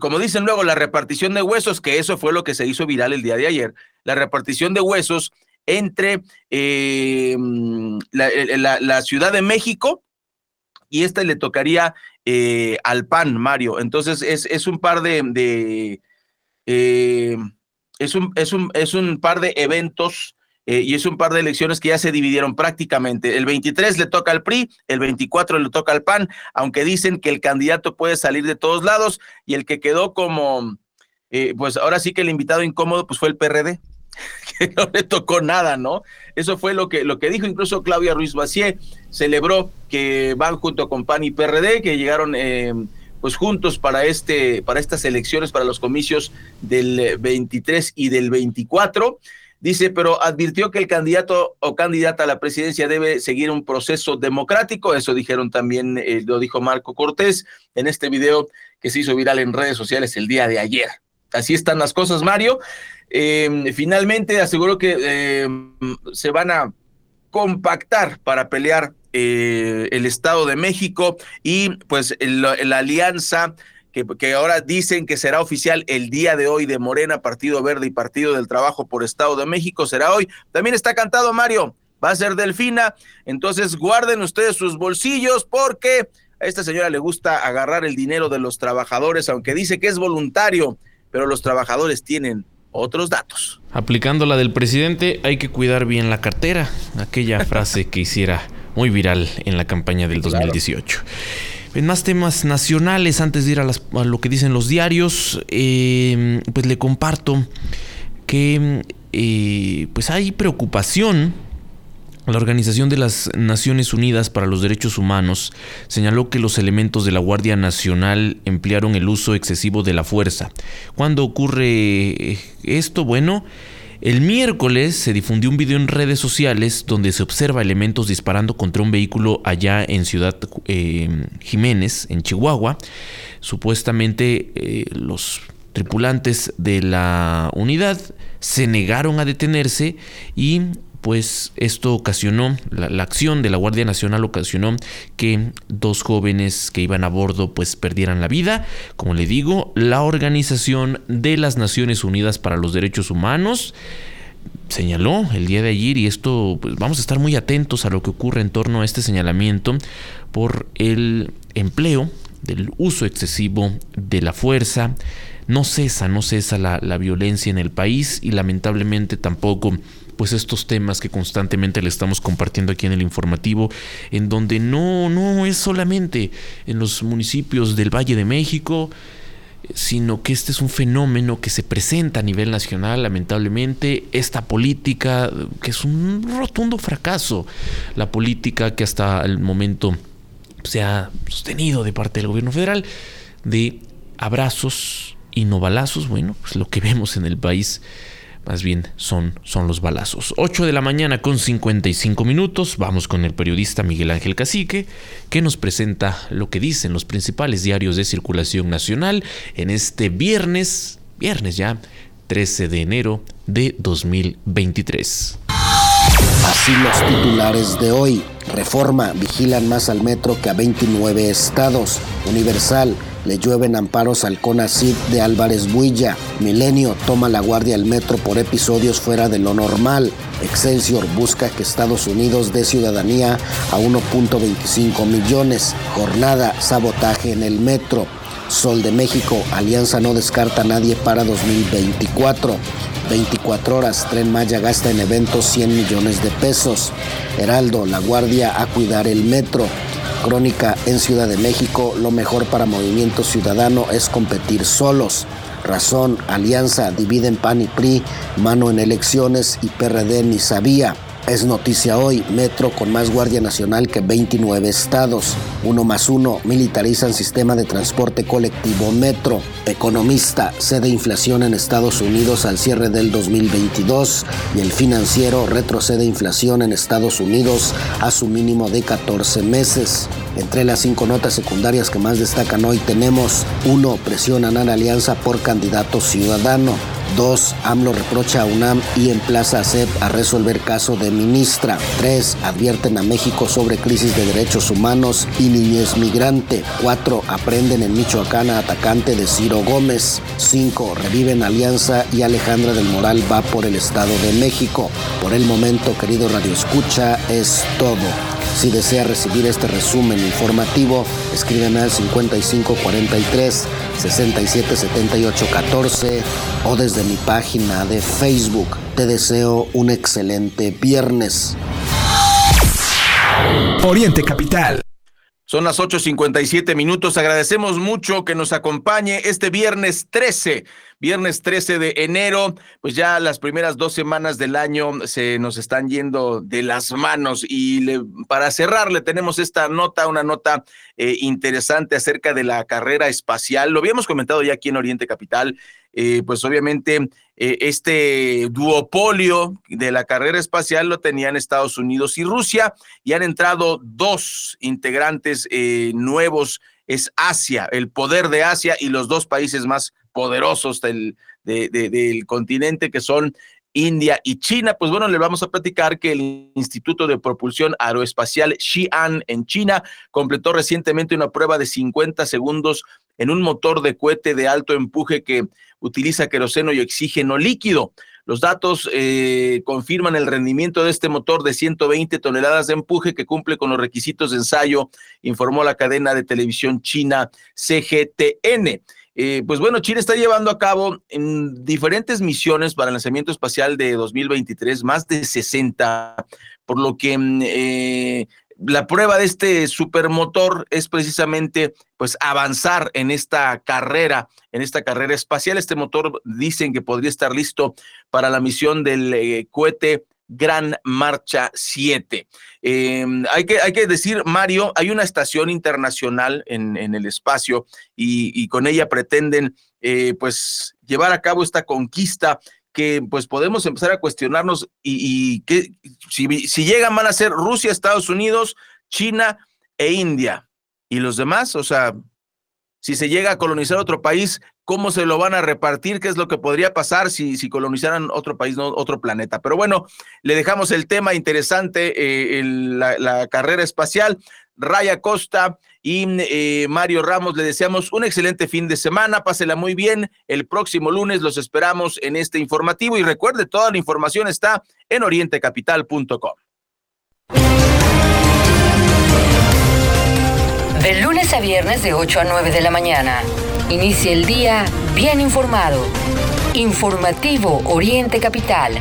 como dicen luego, la repartición de huesos, que eso fue lo que se hizo viral el día de ayer, la repartición de huesos entre eh, la, Ciudad de México y esta le tocaría eh, al PAN, Mario. Entonces es, es un par de, eh, es, un, es, un, es un par de eventos eh, y es un par de elecciones que ya se dividieron prácticamente. El 23 le toca al PRI, el 24 le toca al PAN, aunque dicen que el candidato puede salir de todos lados y el que quedó como, eh, pues ahora sí que el invitado incómodo, pues fue el PRD, que no le tocó nada, ¿no? Eso fue lo que, lo que dijo incluso Claudia Ruiz Bacié, celebró que van junto con PAN y PRD, que llegaron... Eh, pues juntos para este para estas elecciones para los comicios del 23 y del 24 Dice, pero advirtió que el candidato o candidata a la presidencia debe seguir un proceso democrático. Eso dijeron también, eh, lo dijo Marco Cortés en este video que se hizo viral en redes sociales el día de ayer. Así están las cosas, Mario. Em, finalmente aseguró que em, se van a compactar para pelear eh, el Estado de México y pues la alianza que, ahora dicen que será oficial el día de hoy de Morena, Partido Verde y Partido del Trabajo por Estado de México, será hoy. También está cantado Mario, va a ser Delfina, entonces guarden ustedes sus bolsillos porque a esta señora le gusta agarrar el dinero de los trabajadores, aunque dice que es voluntario, pero los trabajadores tienen otros datos. Aplicando la del presidente, hay que cuidar bien la cartera, aquella frase que hiciera muy viral en la campaña del 2018. En más temas nacionales, antes de ir a, lo que dicen los diarios, em, pues le comparto que eh, pues hay preocupación. La Organización de las Naciones Unidas para los Derechos Humanos señaló que los elementos de la Guardia Nacional emplearon el uso excesivo de la fuerza. ¿Cuándo ocurre esto? Bueno, El miércoles se difundió un video en redes sociales donde se observa elementos disparando contra un vehículo allá en Ciudad eh, Jiménez, en Chihuahua. Supuestamente eh, los tripulantes de la unidad se negaron a detenerse y pues esto ocasionó, la, acción de la Guardia Nacional ocasionó que dos jóvenes que iban a bordo pues perdieran la vida. Como le digo, la Organización de las Naciones Unidas para los Derechos Humanos señaló el día de ayer y esto pues vamos a estar muy atentos a lo que ocurre en torno a este señalamiento por el empleo del uso excesivo de la fuerza. No cesa, no cesa la, la violencia en el país y lamentablemente tampoco pues estos temas que constantemente le estamos compartiendo aquí en el informativo, en donde no, no es solamente en los municipios del Valle de México, sino que este es un fenómeno que se presenta a nivel nacional, lamentablemente, esta política que es un rotundo fracaso, la política que hasta el momento se ha sostenido de parte del gobierno federal de abrazos y no balazos, bueno, pues lo que vemos en el país más bien son, son los balazos. 8 de la mañana con 55 minutos. Vamos con el periodista Miguel Ángel Cacique, que nos presenta lo que dicen los principales diarios de circulación nacional en este viernes, viernes ya, 13 de enero de 2023. Así los titulares de hoy. Reforma, vigilan más al metro que a 29 estados. Universal, le llueven amparos al CONACID de Álvarez Builla. Milenio toma la guardia al metro por episodios fuera de lo normal. Excelsior busca que Estados Unidos dé ciudadanía a 1.25 millones. Jornada, sabotaje en el metro. Sol de México, Alianza no descarta a nadie para 2024. 24 horas, Tren Maya gasta en eventos 100 millones de pesos. Heraldo, La Guardia a cuidar el metro. Crónica en Ciudad de México, lo mejor para Movimiento Ciudadano es competir solos. Razón, Alianza, dividen PAN y PRI, mano en elecciones y PRD ni sabía. Es noticia hoy, Metro con más Guardia Nacional que 29 estados. Uno más uno, militarizan sistema de transporte colectivo Metro. Economista, cede inflación en Estados Unidos al cierre del 2022 y el financiero retrocede inflación en Estados Unidos a su mínimo de 14 meses. Entre las cinco notas secundarias que más destacan hoy tenemos 1. Presionan a la alianza por candidato ciudadano. 2. AMLO reprocha a UNAM y emplaza a CEP a resolver caso de ministra. 3. Advierten a México sobre crisis de derechos humanos y niñez migrante. 4. Aprenden en Michoacán a atacante de Ciro Gómez. 5. Reviven Alianza y Alejandra del Moral va por el Estado de México. Por el momento, querido Radio Escucha, es todo. Si desea recibir este resumen informativo, escríbeme al 5543 677814 o desde mi página de Facebook. Te deseo un excelente viernes. Oriente Capital. Son las 8.57 minutos. Agradecemos mucho que nos acompañe este viernes 13 viernes 13 de enero, pues ya las primeras dos semanas del año se nos están yendo de las manos y para cerrar le tenemos esta nota, una nota eh, interesante acerca de la carrera espacial. Lo habíamos comentado ya aquí en Oriente Capital, eh, pues obviamente eh, este duopolio de la carrera espacial lo tenían Estados Unidos y Rusia y han entrado dos integrantes nuevos es Asia, el poder de Asia y los dos países más poderosos del, del continente que son India y China. Pues bueno, le vamos a platicar que el Instituto de Propulsión Aeroespacial Xi'an en China completó recientemente una prueba de 50 segundos en un motor de cohete de alto empuje que utiliza queroseno y oxígeno líquido. Los datos eh, confirman el rendimiento de este motor de 120 toneladas de empuje que cumple con los requisitos de ensayo, informó la cadena de televisión china CGTN. Eh, pues bueno, China está llevando a cabo en diferentes misiones para el lanzamiento espacial de 2023, más de 60, por lo que mm, eh, la prueba de este supermotor es precisamente pues avanzar en esta carrera, en esta carrera espacial. Este motor dicen que podría estar listo para la misión del eh, cohete Gran Marcha 7. Em, hay, que, hay que decir, Mario, hay una estación internacional en, el espacio y, y, con ella pretenden eh, pues llevar a cabo esta conquista que pues podemos empezar a cuestionarnos y, que si, si llegan van a ser Rusia, Estados Unidos, China e India. ¿Y los demás? O sea, si se llega a colonizar otro país, ¿cómo se lo van a repartir? ¿Qué es lo que podría pasar si, si colonizaran otro país, no otro planeta? Pero bueno, le dejamos el tema interesante, eh, la, la carrera espacial. Raya Costa y eh, Mario Ramos. Le deseamos un excelente fin de semana. Pásela muy bien. El próximo lunes los esperamos en este informativo y recuerde, toda la información está en orientecapital.com. De lunes a viernes de 8 a 9 de la mañana. Inicia el día bien informado. Informativo Oriente Capital.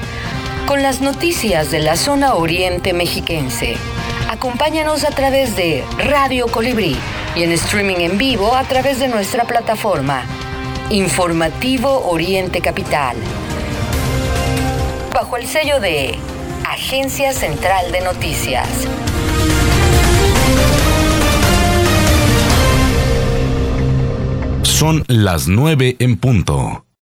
Con las noticias de la zona oriente mexiquense. Acompáñanos a través de Radio Colibrí y en streaming en vivo a través de nuestra plataforma Informativo Oriente Capital. Bajo el sello de Agencia Central de Noticias. Son las 9 en punto.